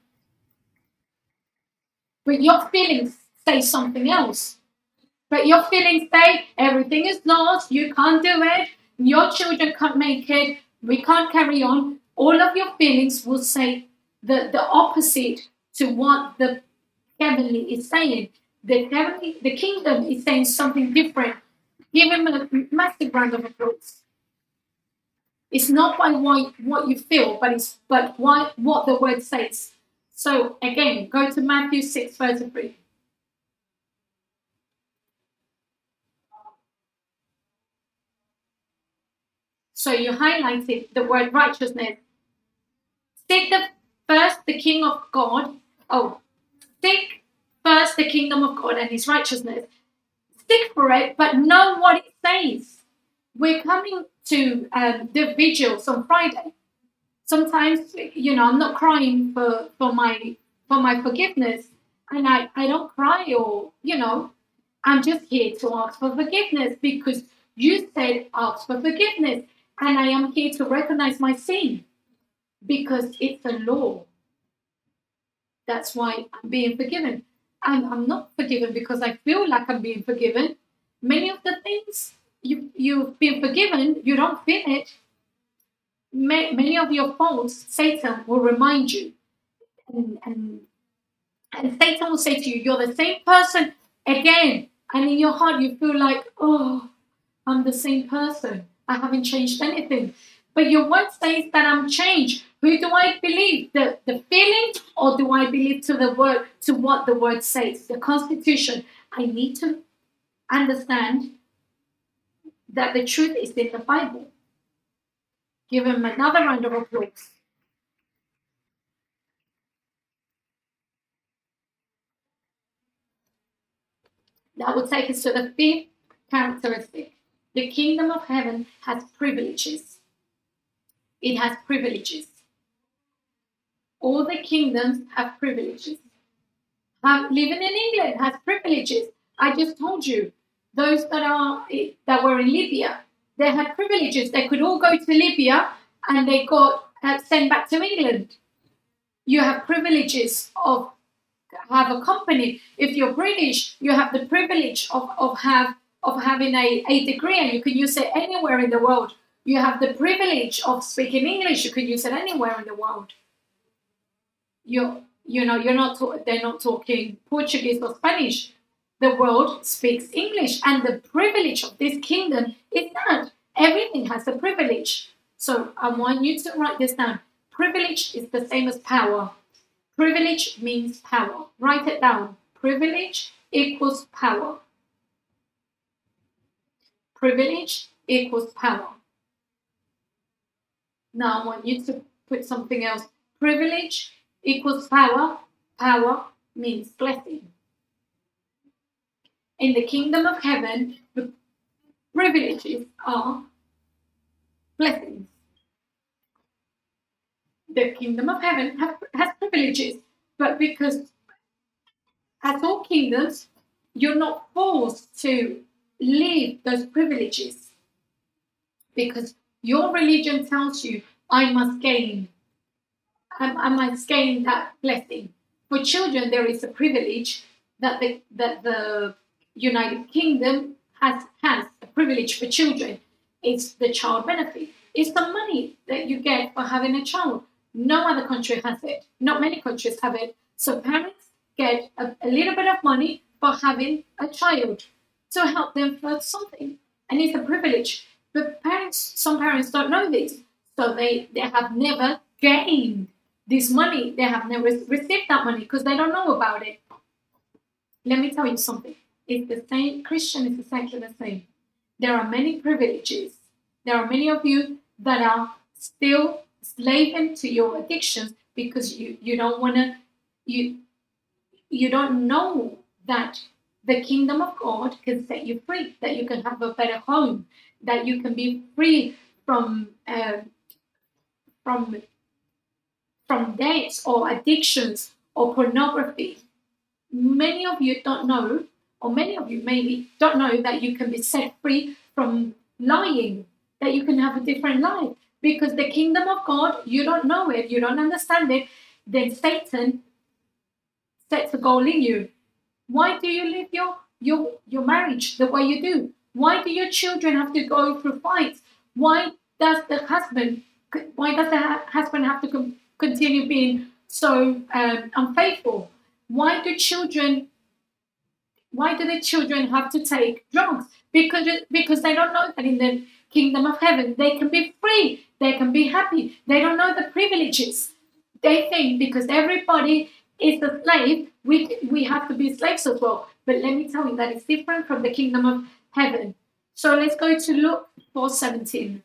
But your feelings say something else. But your feelings say everything is lost, you can't do it, your children can't make it, we can't carry on, all of your feelings will say the, the opposite to what the heavenly is saying. The heavenly, the kingdom is saying something different. Give him a massive round of applause. It's not by what, what you feel, but it's but why, what the word says. So again, go to Matthew 6, verse 3. So you highlighted the word righteousness. Seek the first the King of God. Oh, seek first the kingdom of God and his righteousness. Stick for it, but know what it says. We're coming to um, the vigils on Friday. Sometimes, you know, I'm not crying for, for my for my forgiveness, and I, I don't cry or you know, I'm just here to ask for forgiveness because you said ask for forgiveness. And I am here to recognize my sin because it's a law. That's why I'm being forgiven. And I'm not forgiven because I feel like I'm being forgiven. Many of the things you, you've been forgiven, you don't feel it. Many of your faults, Satan will remind you. And, and, and Satan will say to you, You're the same person again. And in your heart, you feel like, oh, I'm the same person. I haven't changed anything. But your word says that I'm changed. Who do I believe? The, the feeling or do I believe to the word, to what the word says? The constitution. I need to understand that the truth is in the Bible. Give him another round of applause. That will take us to the fifth characteristic. The kingdom of heaven has privileges. It has privileges. All the kingdoms have privileges. Living in England has privileges. I just told you, those that are that were in Libya, they had privileges. They could all go to Libya and they got uh, sent back to England. You have privileges of have a company. If you're British, you have the privilege of, of have of having a, a degree and you can use it anywhere in the world. You have the privilege of speaking English, you can use it anywhere in the world. You you know, you're not they're not talking Portuguese or Spanish. The world speaks English, and the privilege of this kingdom is that everything has a privilege. So I want you to write this down. Privilege is the same as power. Privilege means power. Write it down. Privilege equals power. Privilege equals power. Now I want you to put something else. Privilege equals power. Power means blessing. In the kingdom of heaven, the privileges are blessings the kingdom of heaven have, has privileges, but because as all kingdoms, you're not forced to leave those privileges because your religion tells you I must gain, I, I must gain that blessing. For children, there is a privilege that the that the United Kingdom has has a privilege for children. It's the child benefit. It's the money that you get for having a child. No other country has it. Not many countries have it. So parents get a, a little bit of money for having a child to help them for something. And it's a privilege. But parents, some parents don't know this. So they, they have never gained this money. They have never received that money because they don't know about it. Let me tell you something. It's the same. Christian is exactly the same. There are many privileges. There are many of you that are still slaving to your addictions because you, you don't want to, you, you don't know that the kingdom of God can set you free, that you can have a better home, that you can be free from uh, from from debts or addictions or pornography. Many of you don't know, or many of you maybe don't know that you can be set free from lying, that you can have a different life, because the kingdom of God, you don't know it, you don't understand it, then Satan sets a goal in you. Why do you live your your your marriage the way you do? Why do your children have to go through fights? Why does the husband why does the husband have to continue being so um, unfaithful? Why do children why do the children have to take drugs? Because because they don't know that in the kingdom of heaven they can be free they can be happy. They don't know the privileges. They think because everybody is a slave, we, we have to be slaves as well. But let me tell you that it's different from the kingdom of heaven. So let's go to Luke 4:17.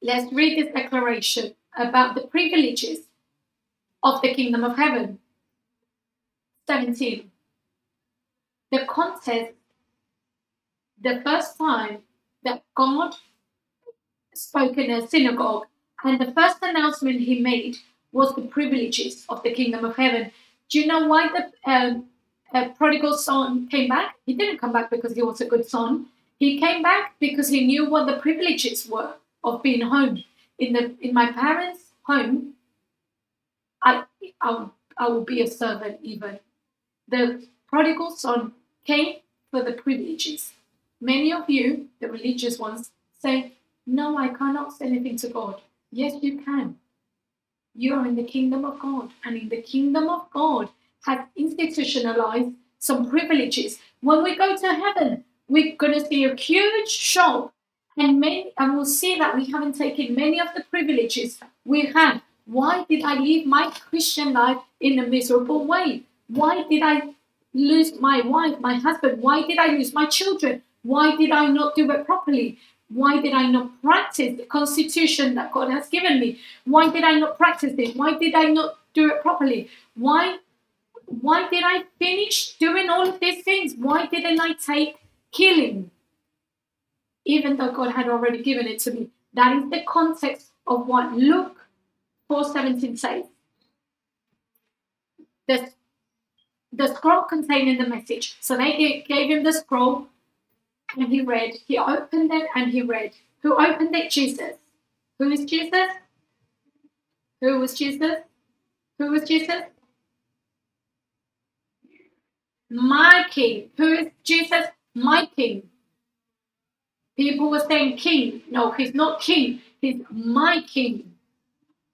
Let's read this declaration about the privileges of the kingdom of heaven. 17. The context, the first time that God spoke in a synagogue, and the first announcement he made was the privileges of the kingdom of heaven. Do you know why the um, uh, prodigal son came back? He didn't come back because he was a good son. He came back because he knew what the privileges were of being home. In the in my parents' home, I I, I will be a servant even. The prodigal son came for the privileges. Many of you, the religious ones, say, no, I cannot say anything to God. Yes, you can. You are in the kingdom of God, and in the kingdom of God has institutionalized some privileges. When we go to heaven, we're going to see a huge shock, and many, and we'll see that we haven't taken many of the privileges we had. Why did I live my Christian life in a miserable way? Why did I lose my wife, my husband? Why did I lose my children? Why did I not do it properly? Why did I not practice the constitution that God has given me? Why did I not practice it? Why did I not do it properly? Why why did I finish doing all of these things? Why didn't I take healing? Even though God had already given it to me. That is the context of what Luke 4:17 says. The, the scroll containing the message. So they gave him the scroll and he read. He opened it and he read. Who opened it? Jesus. Who is Jesus? Who was Jesus? Who was Jesus? My king. Who is Jesus? My king. People were saying king. No, he's not king. He's my king.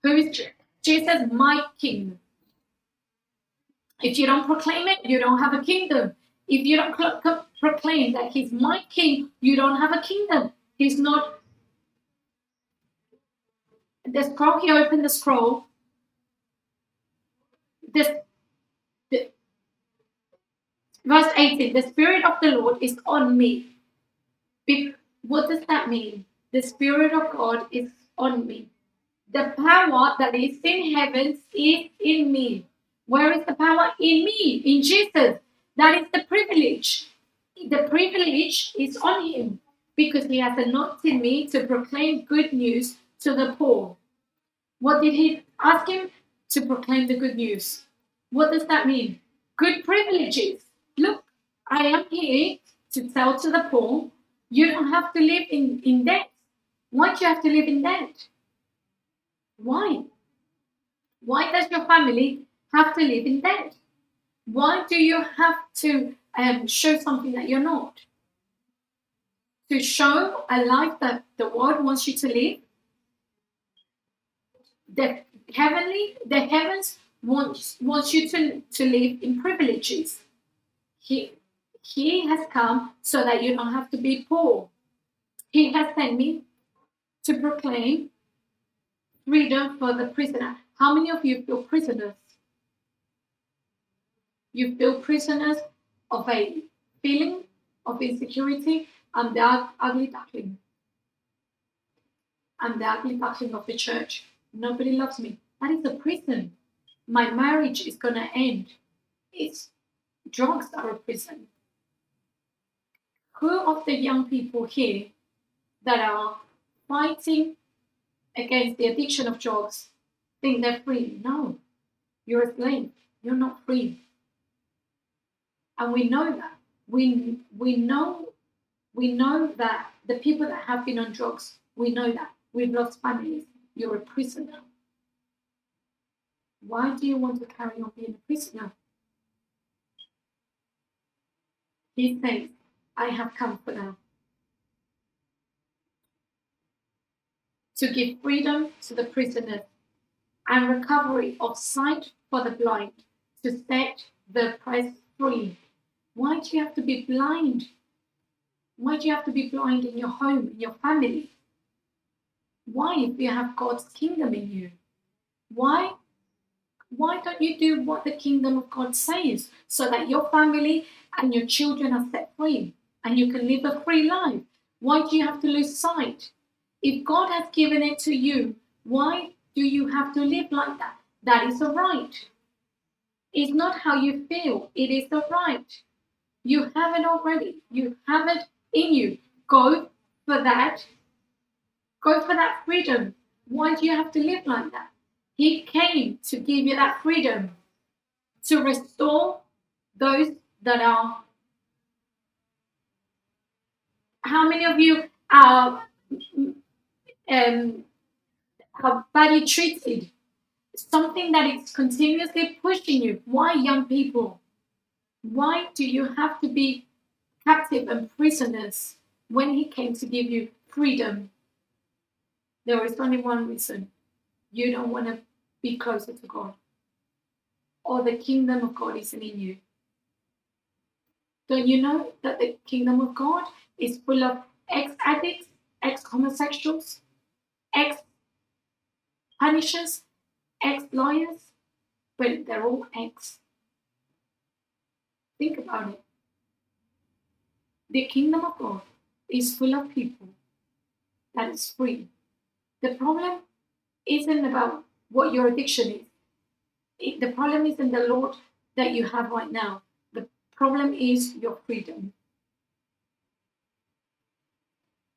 Who is Jesus? My king. If you don't proclaim it, you don't have a kingdom. If you don't proclaim that he's my king, you don't have a kingdom. He's not. The scroll, he opened the scroll. The, verse 18 The Spirit of the Lord is on me. What does that mean? The Spirit of God is on me. The power that is in heavens is in me. Where is the power? In me, in Jesus. That is the privilege. The privilege is on him because he has anointed me to proclaim good news to the poor. What did he ask him? To proclaim the good news. What does that mean? Good privileges. I am here to tell to the poor, you don't have to live in, in debt. Why do you have to live in debt? Why? Why does your family have to live in debt? Why do you have to um, show something that you're not? To show a life that the world wants you to live? The heavenly, the heavens wants wants you to, to live in privileges. He he has come so that you don't have to be poor. He has sent me to proclaim freedom for the prisoner. How many of you feel prisoners you feel prisoners of a feeling of insecurity and the ugly duckling. I'm the ugly duckling of the church. Nobody loves me. That is a prison. My marriage is going to end. It's drugs are a prison. Who of the young people here that are fighting against the addiction of drugs think they're free? No. You're a slave. You're not free and we know that we we know we know that the people that have been on drugs we know that we've lost families you're a prisoner why do you want to carry on being a prisoner he says i have come for now to give freedom to the prisoners and recovery of sight for the blind to set the oppressed free why do you have to be blind? Why do you have to be blind in your home, in your family? Why, if you have God's kingdom in you? Why? Why don't you do what the kingdom of God says so that your family and your children are set free and you can live a free life? Why do you have to lose sight? If God has given it to you, why do you have to live like that? That is a right. It's not how you feel, it is a right. You have it already. You have it in you. Go for that. Go for that freedom. Why do you have to live like that? He came to give you that freedom, to restore those that are. How many of you are um, are badly treated? Something that is continuously pushing you. Why young people? Why do you have to be captive and prisoners when He came to give you freedom? There is only one reason you don't want to be closer to God, or the kingdom of God isn't in you. Don't you know that the kingdom of God is full of ex addicts, ex homosexuals, ex punishers, ex lawyers? But they're all ex. Think about it. The kingdom of God is full of people that is free. The problem isn't about what your addiction is. It, the problem isn't the Lord that you have right now. The problem is your freedom.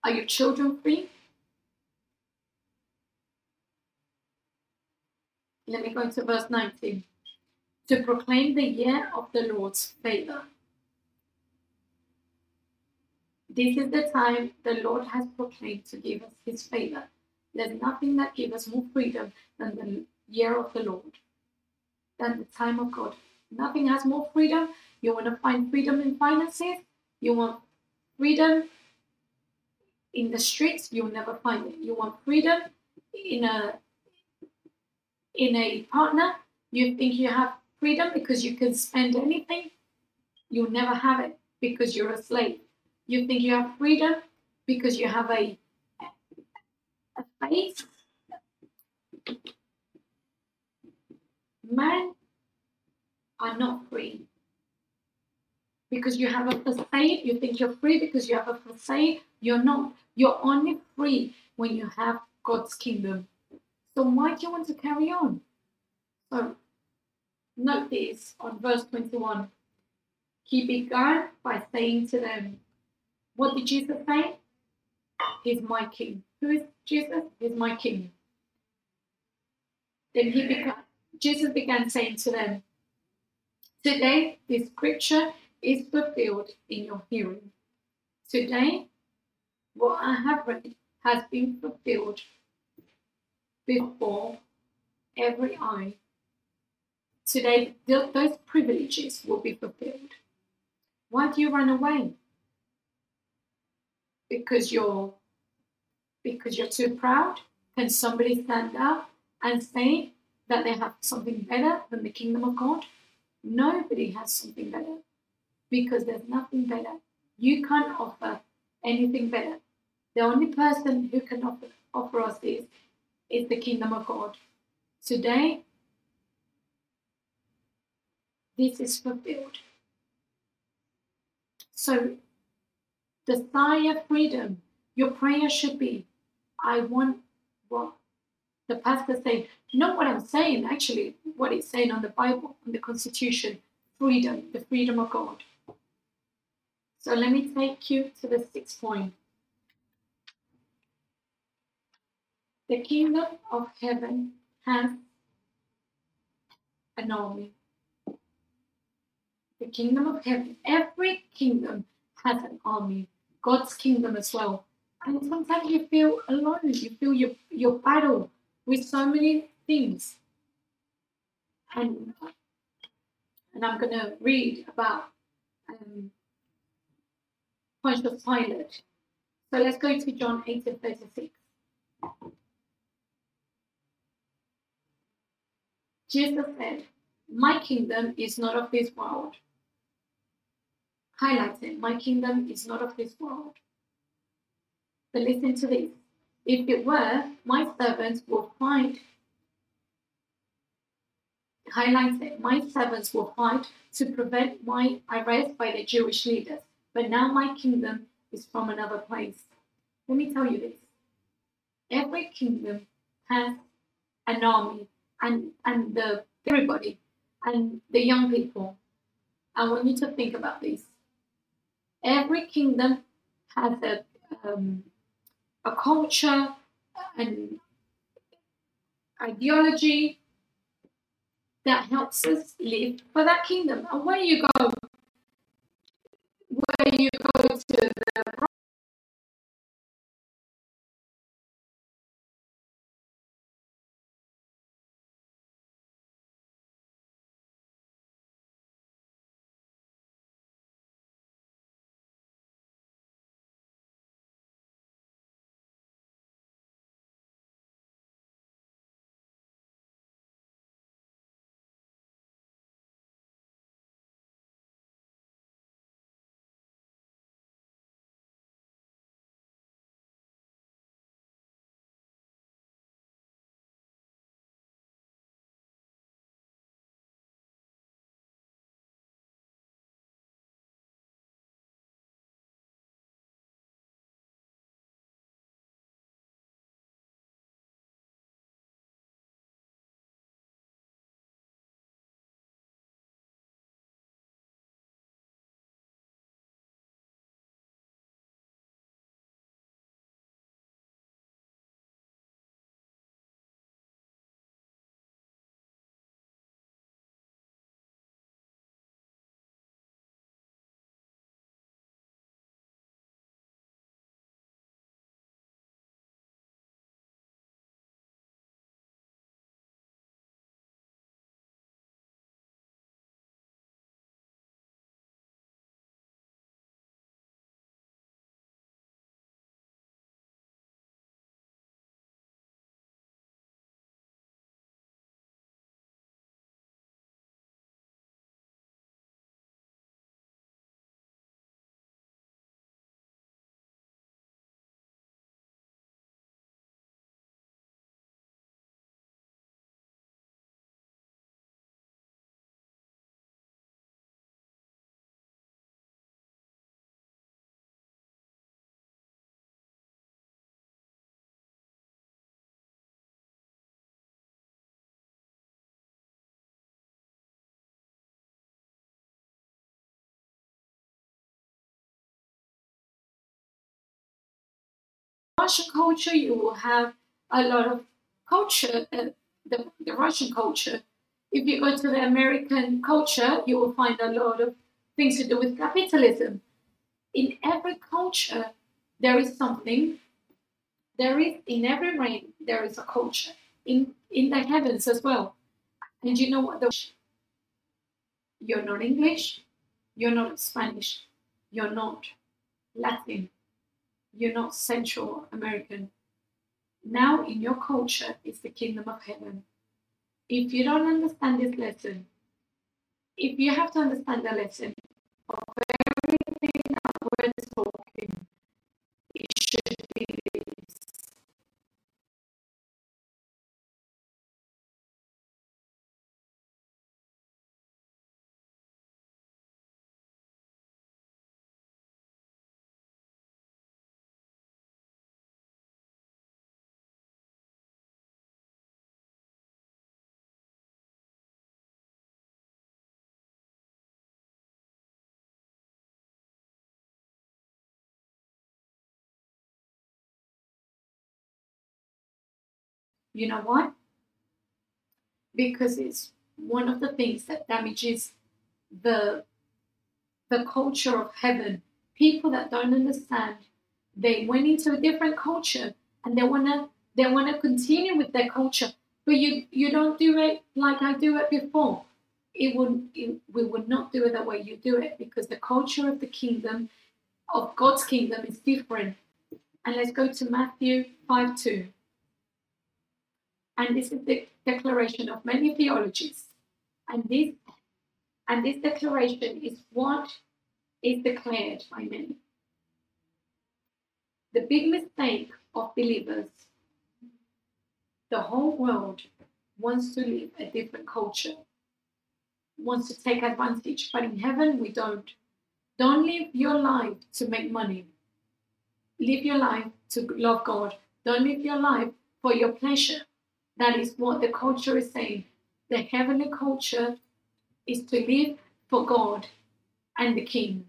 Are your children free? Let me go to verse 19. To proclaim the year of the Lord's favor. This is the time the Lord has proclaimed to give us his favor. There's nothing that gives us more freedom than the year of the Lord, than the time of God. Nothing has more freedom. You want to find freedom in finances, you want freedom in the streets, you'll never find it. You want freedom in a in a partner, you think you have freedom because you can spend anything, you'll never have it because you're a slave. You think you have freedom because you have a, a face Men are not free because you have a facade. You think you're free because you have a facade. You're not. You're only free when you have God's kingdom. So why do you want to carry on? So note this on verse 21. He began by saying to them, What did Jesus say? He's my king. Who is Jesus? He's my king. Then he began Jesus began saying to them, Today this scripture is fulfilled in your hearing. Today, what I have read has been fulfilled before every eye. Today, th- those privileges will be fulfilled. Why do you run away? Because you're because you're too proud? Can somebody stand up and say that they have something better than the kingdom of God? Nobody has something better because there's nothing better. You can't offer anything better. The only person who can offer, offer us this is the kingdom of God. Today, this is fulfilled. So, desire freedom. Your prayer should be, I want what the pastor saying, not what I'm saying, actually, what it's saying on the Bible, on the Constitution, freedom, the freedom of God. So let me take you to the sixth point. The kingdom of heaven has an army. The kingdom of heaven, every kingdom has an army, God's kingdom as well. And sometimes you feel alone, you feel your, your battle with so many things. And, and I'm going to read about um, Pontius Pilate. So let's go to John 8 and 36. Jesus said, My kingdom is not of this world. Highlights it, my kingdom is not of this world. But listen to this. If it were, my servants will fight. Highlights it, my servants will fight to prevent my arrest by the Jewish leaders. But now my kingdom is from another place. Let me tell you this. Every kingdom has an army and, and the everybody and the young people. I want you to think about this. Every kingdom has a um, a culture, and ideology that helps us live for that kingdom. And where you go, where you go to Russian culture, you will have a lot of culture, uh, the, the Russian culture. If you go to the American culture, you will find a lot of things to do with capitalism. In every culture, there is something. There is in every reign there is a culture in in the heavens as well. And you know what? The, you're not English. You're not Spanish. You're not Latin. You're not Central American. Now, in your culture, is the kingdom of heaven. If you don't understand this lesson, if you have to understand the lesson of everything You know why? Because it's one of the things that damages the the culture of heaven. People that don't understand, they went into a different culture and they wanna they wanna continue with their culture, but you you don't do it like I do it before. It would it, we would not do it the way you do it because the culture of the kingdom of God's kingdom is different. And let's go to Matthew 5 2. And this is the declaration of many theologies. And this and this declaration is what is declared by many. The big mistake of believers, the whole world wants to live a different culture, wants to take advantage, but in heaven we don't. Don't live your life to make money. Live your life to love God. Don't live your life for your pleasure. That is what the culture is saying. The heavenly culture is to live for God and the King.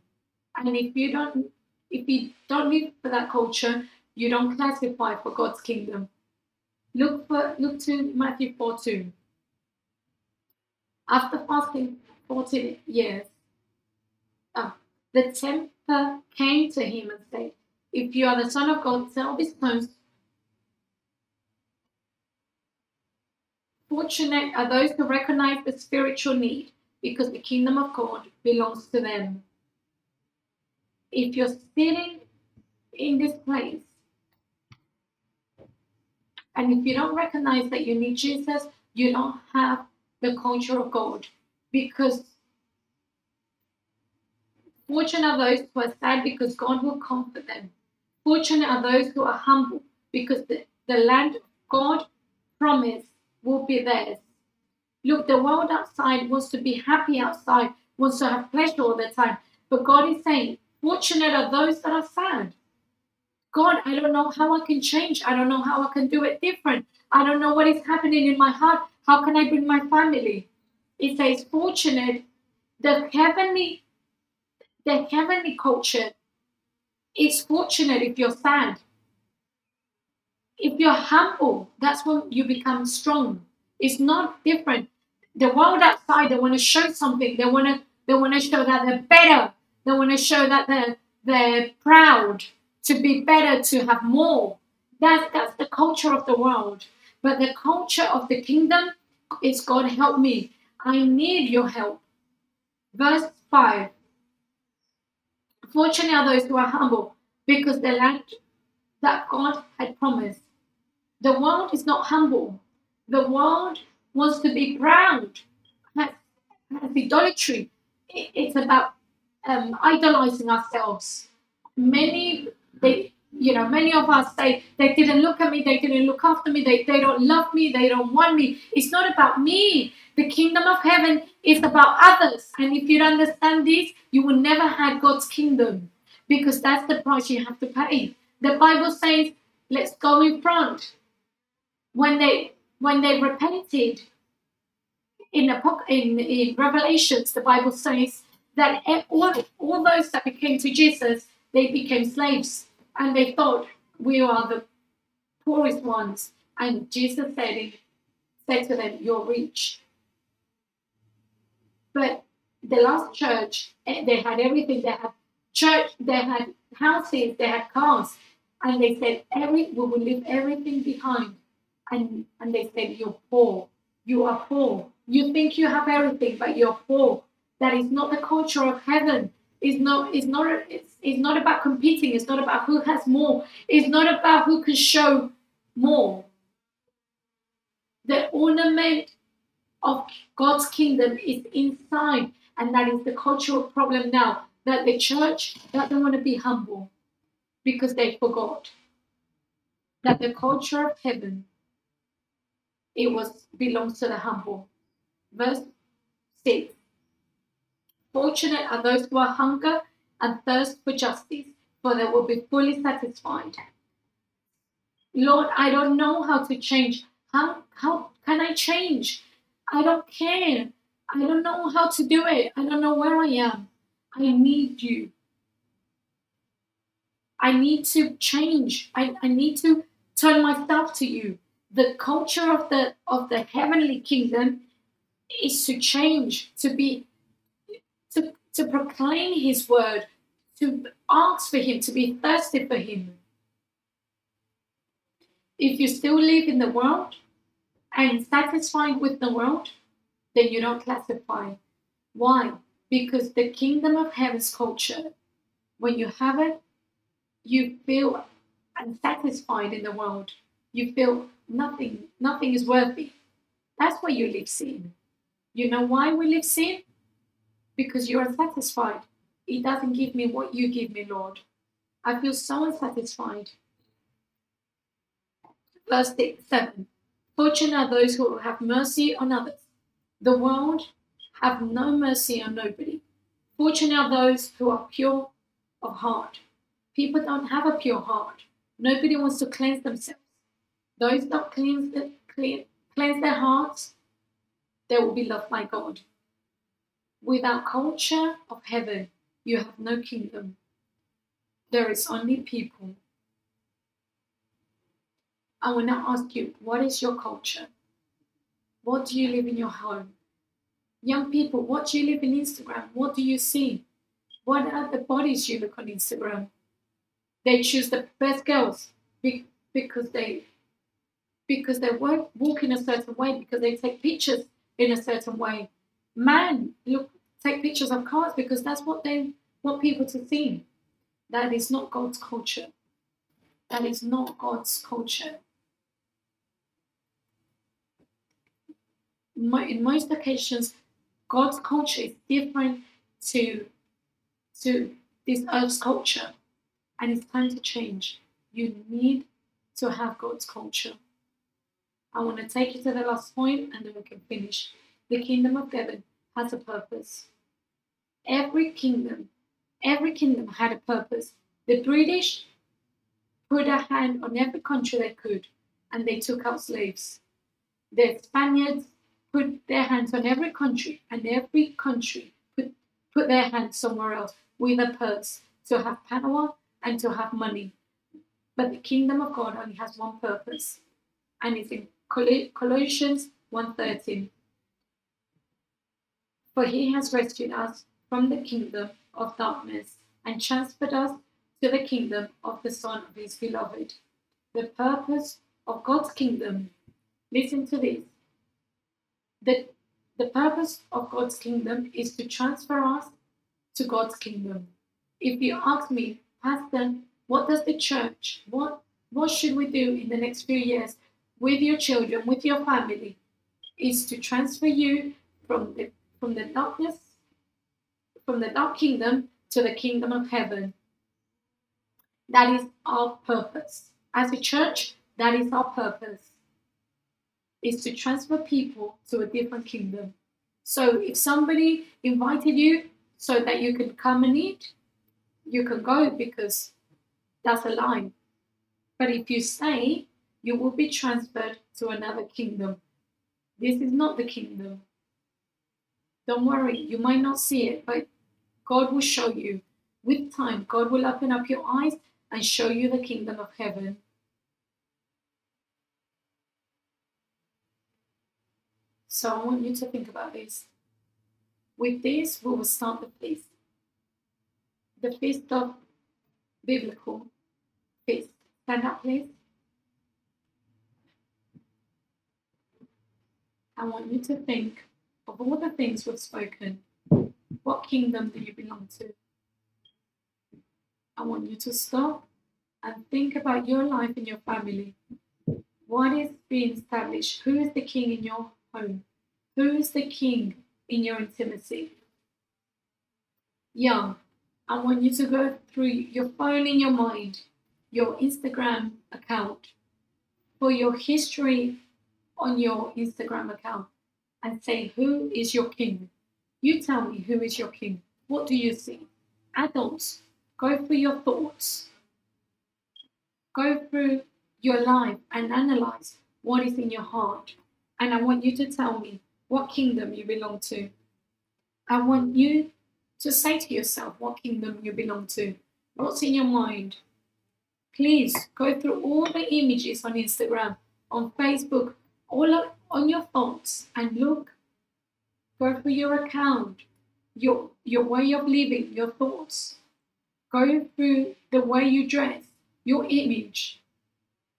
And if you don't if you don't live for that culture, you don't classify for God's kingdom. Look for look to Matthew 4 2. After fasting 14 years, oh, the tempter came to him and said, If you are the Son of God, tell these stones Fortunate are those who recognize the spiritual need because the kingdom of God belongs to them. If you're sitting in this place and if you don't recognize that you need Jesus, you don't have the culture of God because fortunate are those who are sad because God will comfort them. Fortunate are those who are humble because the, the land God promised will be theirs. Look, the world outside wants to be happy outside, wants to have pleasure all the time. But God is saying, fortunate are those that are sad. God, I don't know how I can change. I don't know how I can do it different. I don't know what is happening in my heart. How can I bring my family? It says, fortunate, the heavenly, the heavenly culture is fortunate if you're sad if you're humble, that's when you become strong. It's not different. The world outside, they want to show something. They want to they want to show that they're better. They want to show that they're they're proud to be better, to have more. That that's the culture of the world. But the culture of the kingdom is God help me. I need your help. Verse 5. Fortunate are those who are humble, because the land that God had promised. The world is not humble. The world wants to be proud, has, idolatry. It, it's about um, idolizing ourselves. Many, they, you know, many of us say they didn't look at me, they didn't look after me, they, they don't love me, they don't want me. It's not about me. The kingdom of heaven is about others. And if you understand this, you will never have God's kingdom because that's the price you have to pay. The Bible says, let's go in front. When they when they repented in, in, in Revelations, the Bible says that all, all those that became to Jesus, they became slaves. And they thought, we are the poorest ones. And Jesus said, said to them, You're rich. But the last church, eh, they had everything. They had church, they had houses, they had cars. And they said, every we will leave everything behind. And and they said, You're poor. You are poor. You think you have everything, but you're poor. That is not the culture of heaven. It's not, it's not, it's, it's not about competing. It's not about who has more. It's not about who can show more. The ornament of God's kingdom is inside, and that is the cultural problem now. That the church doesn't want to be humble because they forgot that the culture of heaven it was belongs to the humble. Verse 6 Fortunate are those who are hunger and thirst for justice, for they will be fully satisfied. Lord, I don't know how to change. How how can I change? I don't care. I don't know how to do it. I don't know where I am. I need you. I need to change. I, I need to turn myself to you. The culture of the of the heavenly kingdom is to change, to be to, to proclaim his word, to ask for him, to be thirsty for him. If you still live in the world and satisfied with the world, then you don't classify. Why? Because the kingdom of heaven's culture, when you have it, you feel unsatisfied in the world. You feel nothing, nothing is worthy. That's why you live sin. You know why we live sin? Because you're unsatisfied. It doesn't give me what you give me, Lord. I feel so unsatisfied. Verse 7 Fortunate are those who have mercy on others. The world have no mercy on nobody. Fortunate are those who are pure of heart. People don't have a pure heart. Nobody wants to cleanse themselves. Those that cleanse, the, clean, cleanse their hearts, they will be loved by God. Without culture of heaven, you have no kingdom. There is only people. I will now ask you, what is your culture? What do you live in your home? Young people, what do you live in Instagram? What do you see? What are the bodies you look on Instagram? They choose the best girls because they because they walk, walk in a certain way because they take pictures in a certain way. Man, look, take pictures of cars because that's what they want people to see. That is not God's culture. That is not God's culture. In most occasions, God's culture is different to, to this earth's culture. And it's time to change. You need to have God's culture. I want to take you to the last point and then we can finish. The kingdom of heaven has a purpose. Every kingdom, every kingdom had a purpose. The British put a hand on every country they could and they took out slaves. The Spaniards put their hands on every country and every country put, put their hands somewhere else with a purse to have power and to have money. But the kingdom of God only has one purpose, and it's in Colossians 1.13 For he has rescued us from the kingdom of darkness and transferred us to the kingdom of the Son of his beloved. The purpose of God's kingdom, listen to this, the, the purpose of God's kingdom is to transfer us to God's kingdom. If you ask me, Pastor, what does the church, what, what should we do in the next few years with your children, with your family, is to transfer you from the from the darkness, from the dark kingdom to the kingdom of heaven. That is our purpose. As a church, that is our purpose. Is to transfer people to a different kingdom. So if somebody invited you so that you can come and eat, you can go because that's a line. But if you stay, you will be transferred to another kingdom. This is not the kingdom. Don't worry, you might not see it, but God will show you. With time, God will open up your eyes and show you the kingdom of heaven. So I want you to think about this. With this, we will start the feast. The feast of biblical feast. Stand up, please. I want you to think of all the things we've spoken. What kingdom do you belong to? I want you to stop and think about your life and your family. What is being established? Who is the king in your home? Who is the king in your intimacy? Young, I want you to go through your phone in your mind, your Instagram account, for your history on your Instagram account, and say, Who is your king? You tell me who is your king. What do you see? Adults, go through your thoughts. Go through your life and analyze what is in your heart. And I want you to tell me what kingdom you belong to. I want you to say to yourself what kingdom you belong to, what's in your mind. Please go through all the images on Instagram, on Facebook, all up on your thoughts and look. Go through your account, your your way of living, your thoughts. Go through the way you dress, your image,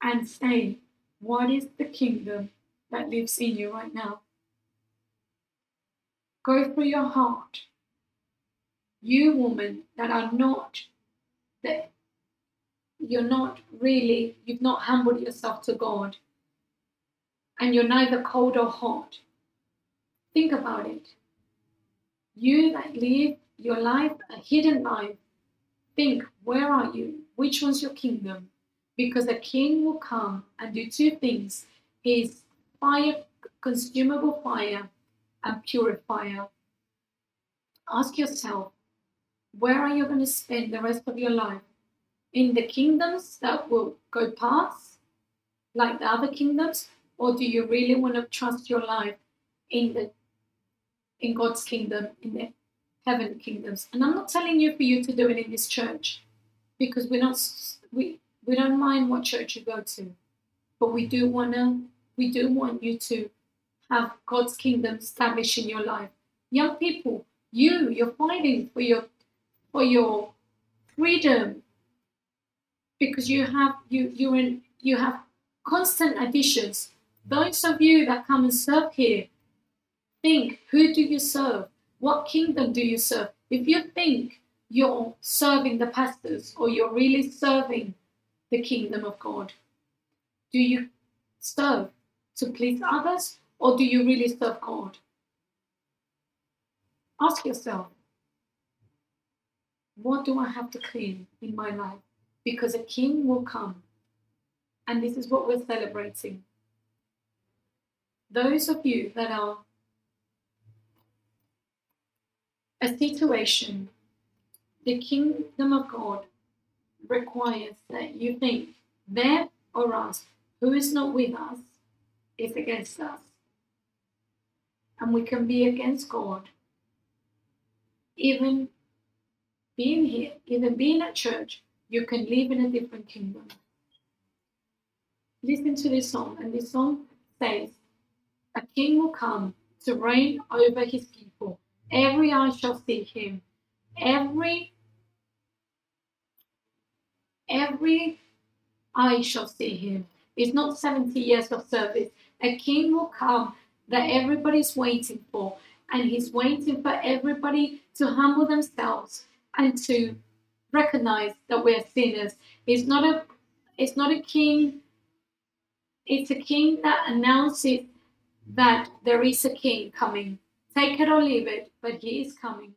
and say, what is the kingdom that lives in you right now? Go through your heart. You women that are not that you're not really you've not humbled yourself to God and you're neither cold or hot. Think about it. You that live your life, a hidden life, think where are you? Which one's your kingdom? Because a king will come and do two things. He's fire, consumable fire, and purifier. Ask yourself, where are you going to spend the rest of your life? In the kingdoms that will go past, like the other kingdoms, or do you really want to trust your life in the in God's kingdom, in the heaven kingdoms? And I'm not telling you for you to do it in this church, because we're not we we don't mind what church you go to, but we do wanna we do want you to have God's kingdom established in your life. Young people, you, you're fighting for your for your freedom because you have you you in you have constant additions. Those of you that come and serve here, think who do you serve? What kingdom do you serve? If you think you're serving the pastors or you're really serving the kingdom of God, do you serve to please others or do you really serve God? Ask yourself, what do I have to clean in my life? Because a king will come. And this is what we're celebrating. Those of you that are a situation, the kingdom of God requires that you think, there or us, who is not with us, is against us and we can be against God. Even being here, even being at church, you can live in a different kingdom. Listen to this song, and this song says, A king will come to reign over his people. Every eye shall see him. Every every eye shall see him. It's not 70 years of service. A king will come that everybody's waiting for. And He's waiting for everybody to humble themselves and to recognize that we're sinners. It's not a it's not a king, it's a king that announces that there is a king coming. Take it or leave it, but he is coming.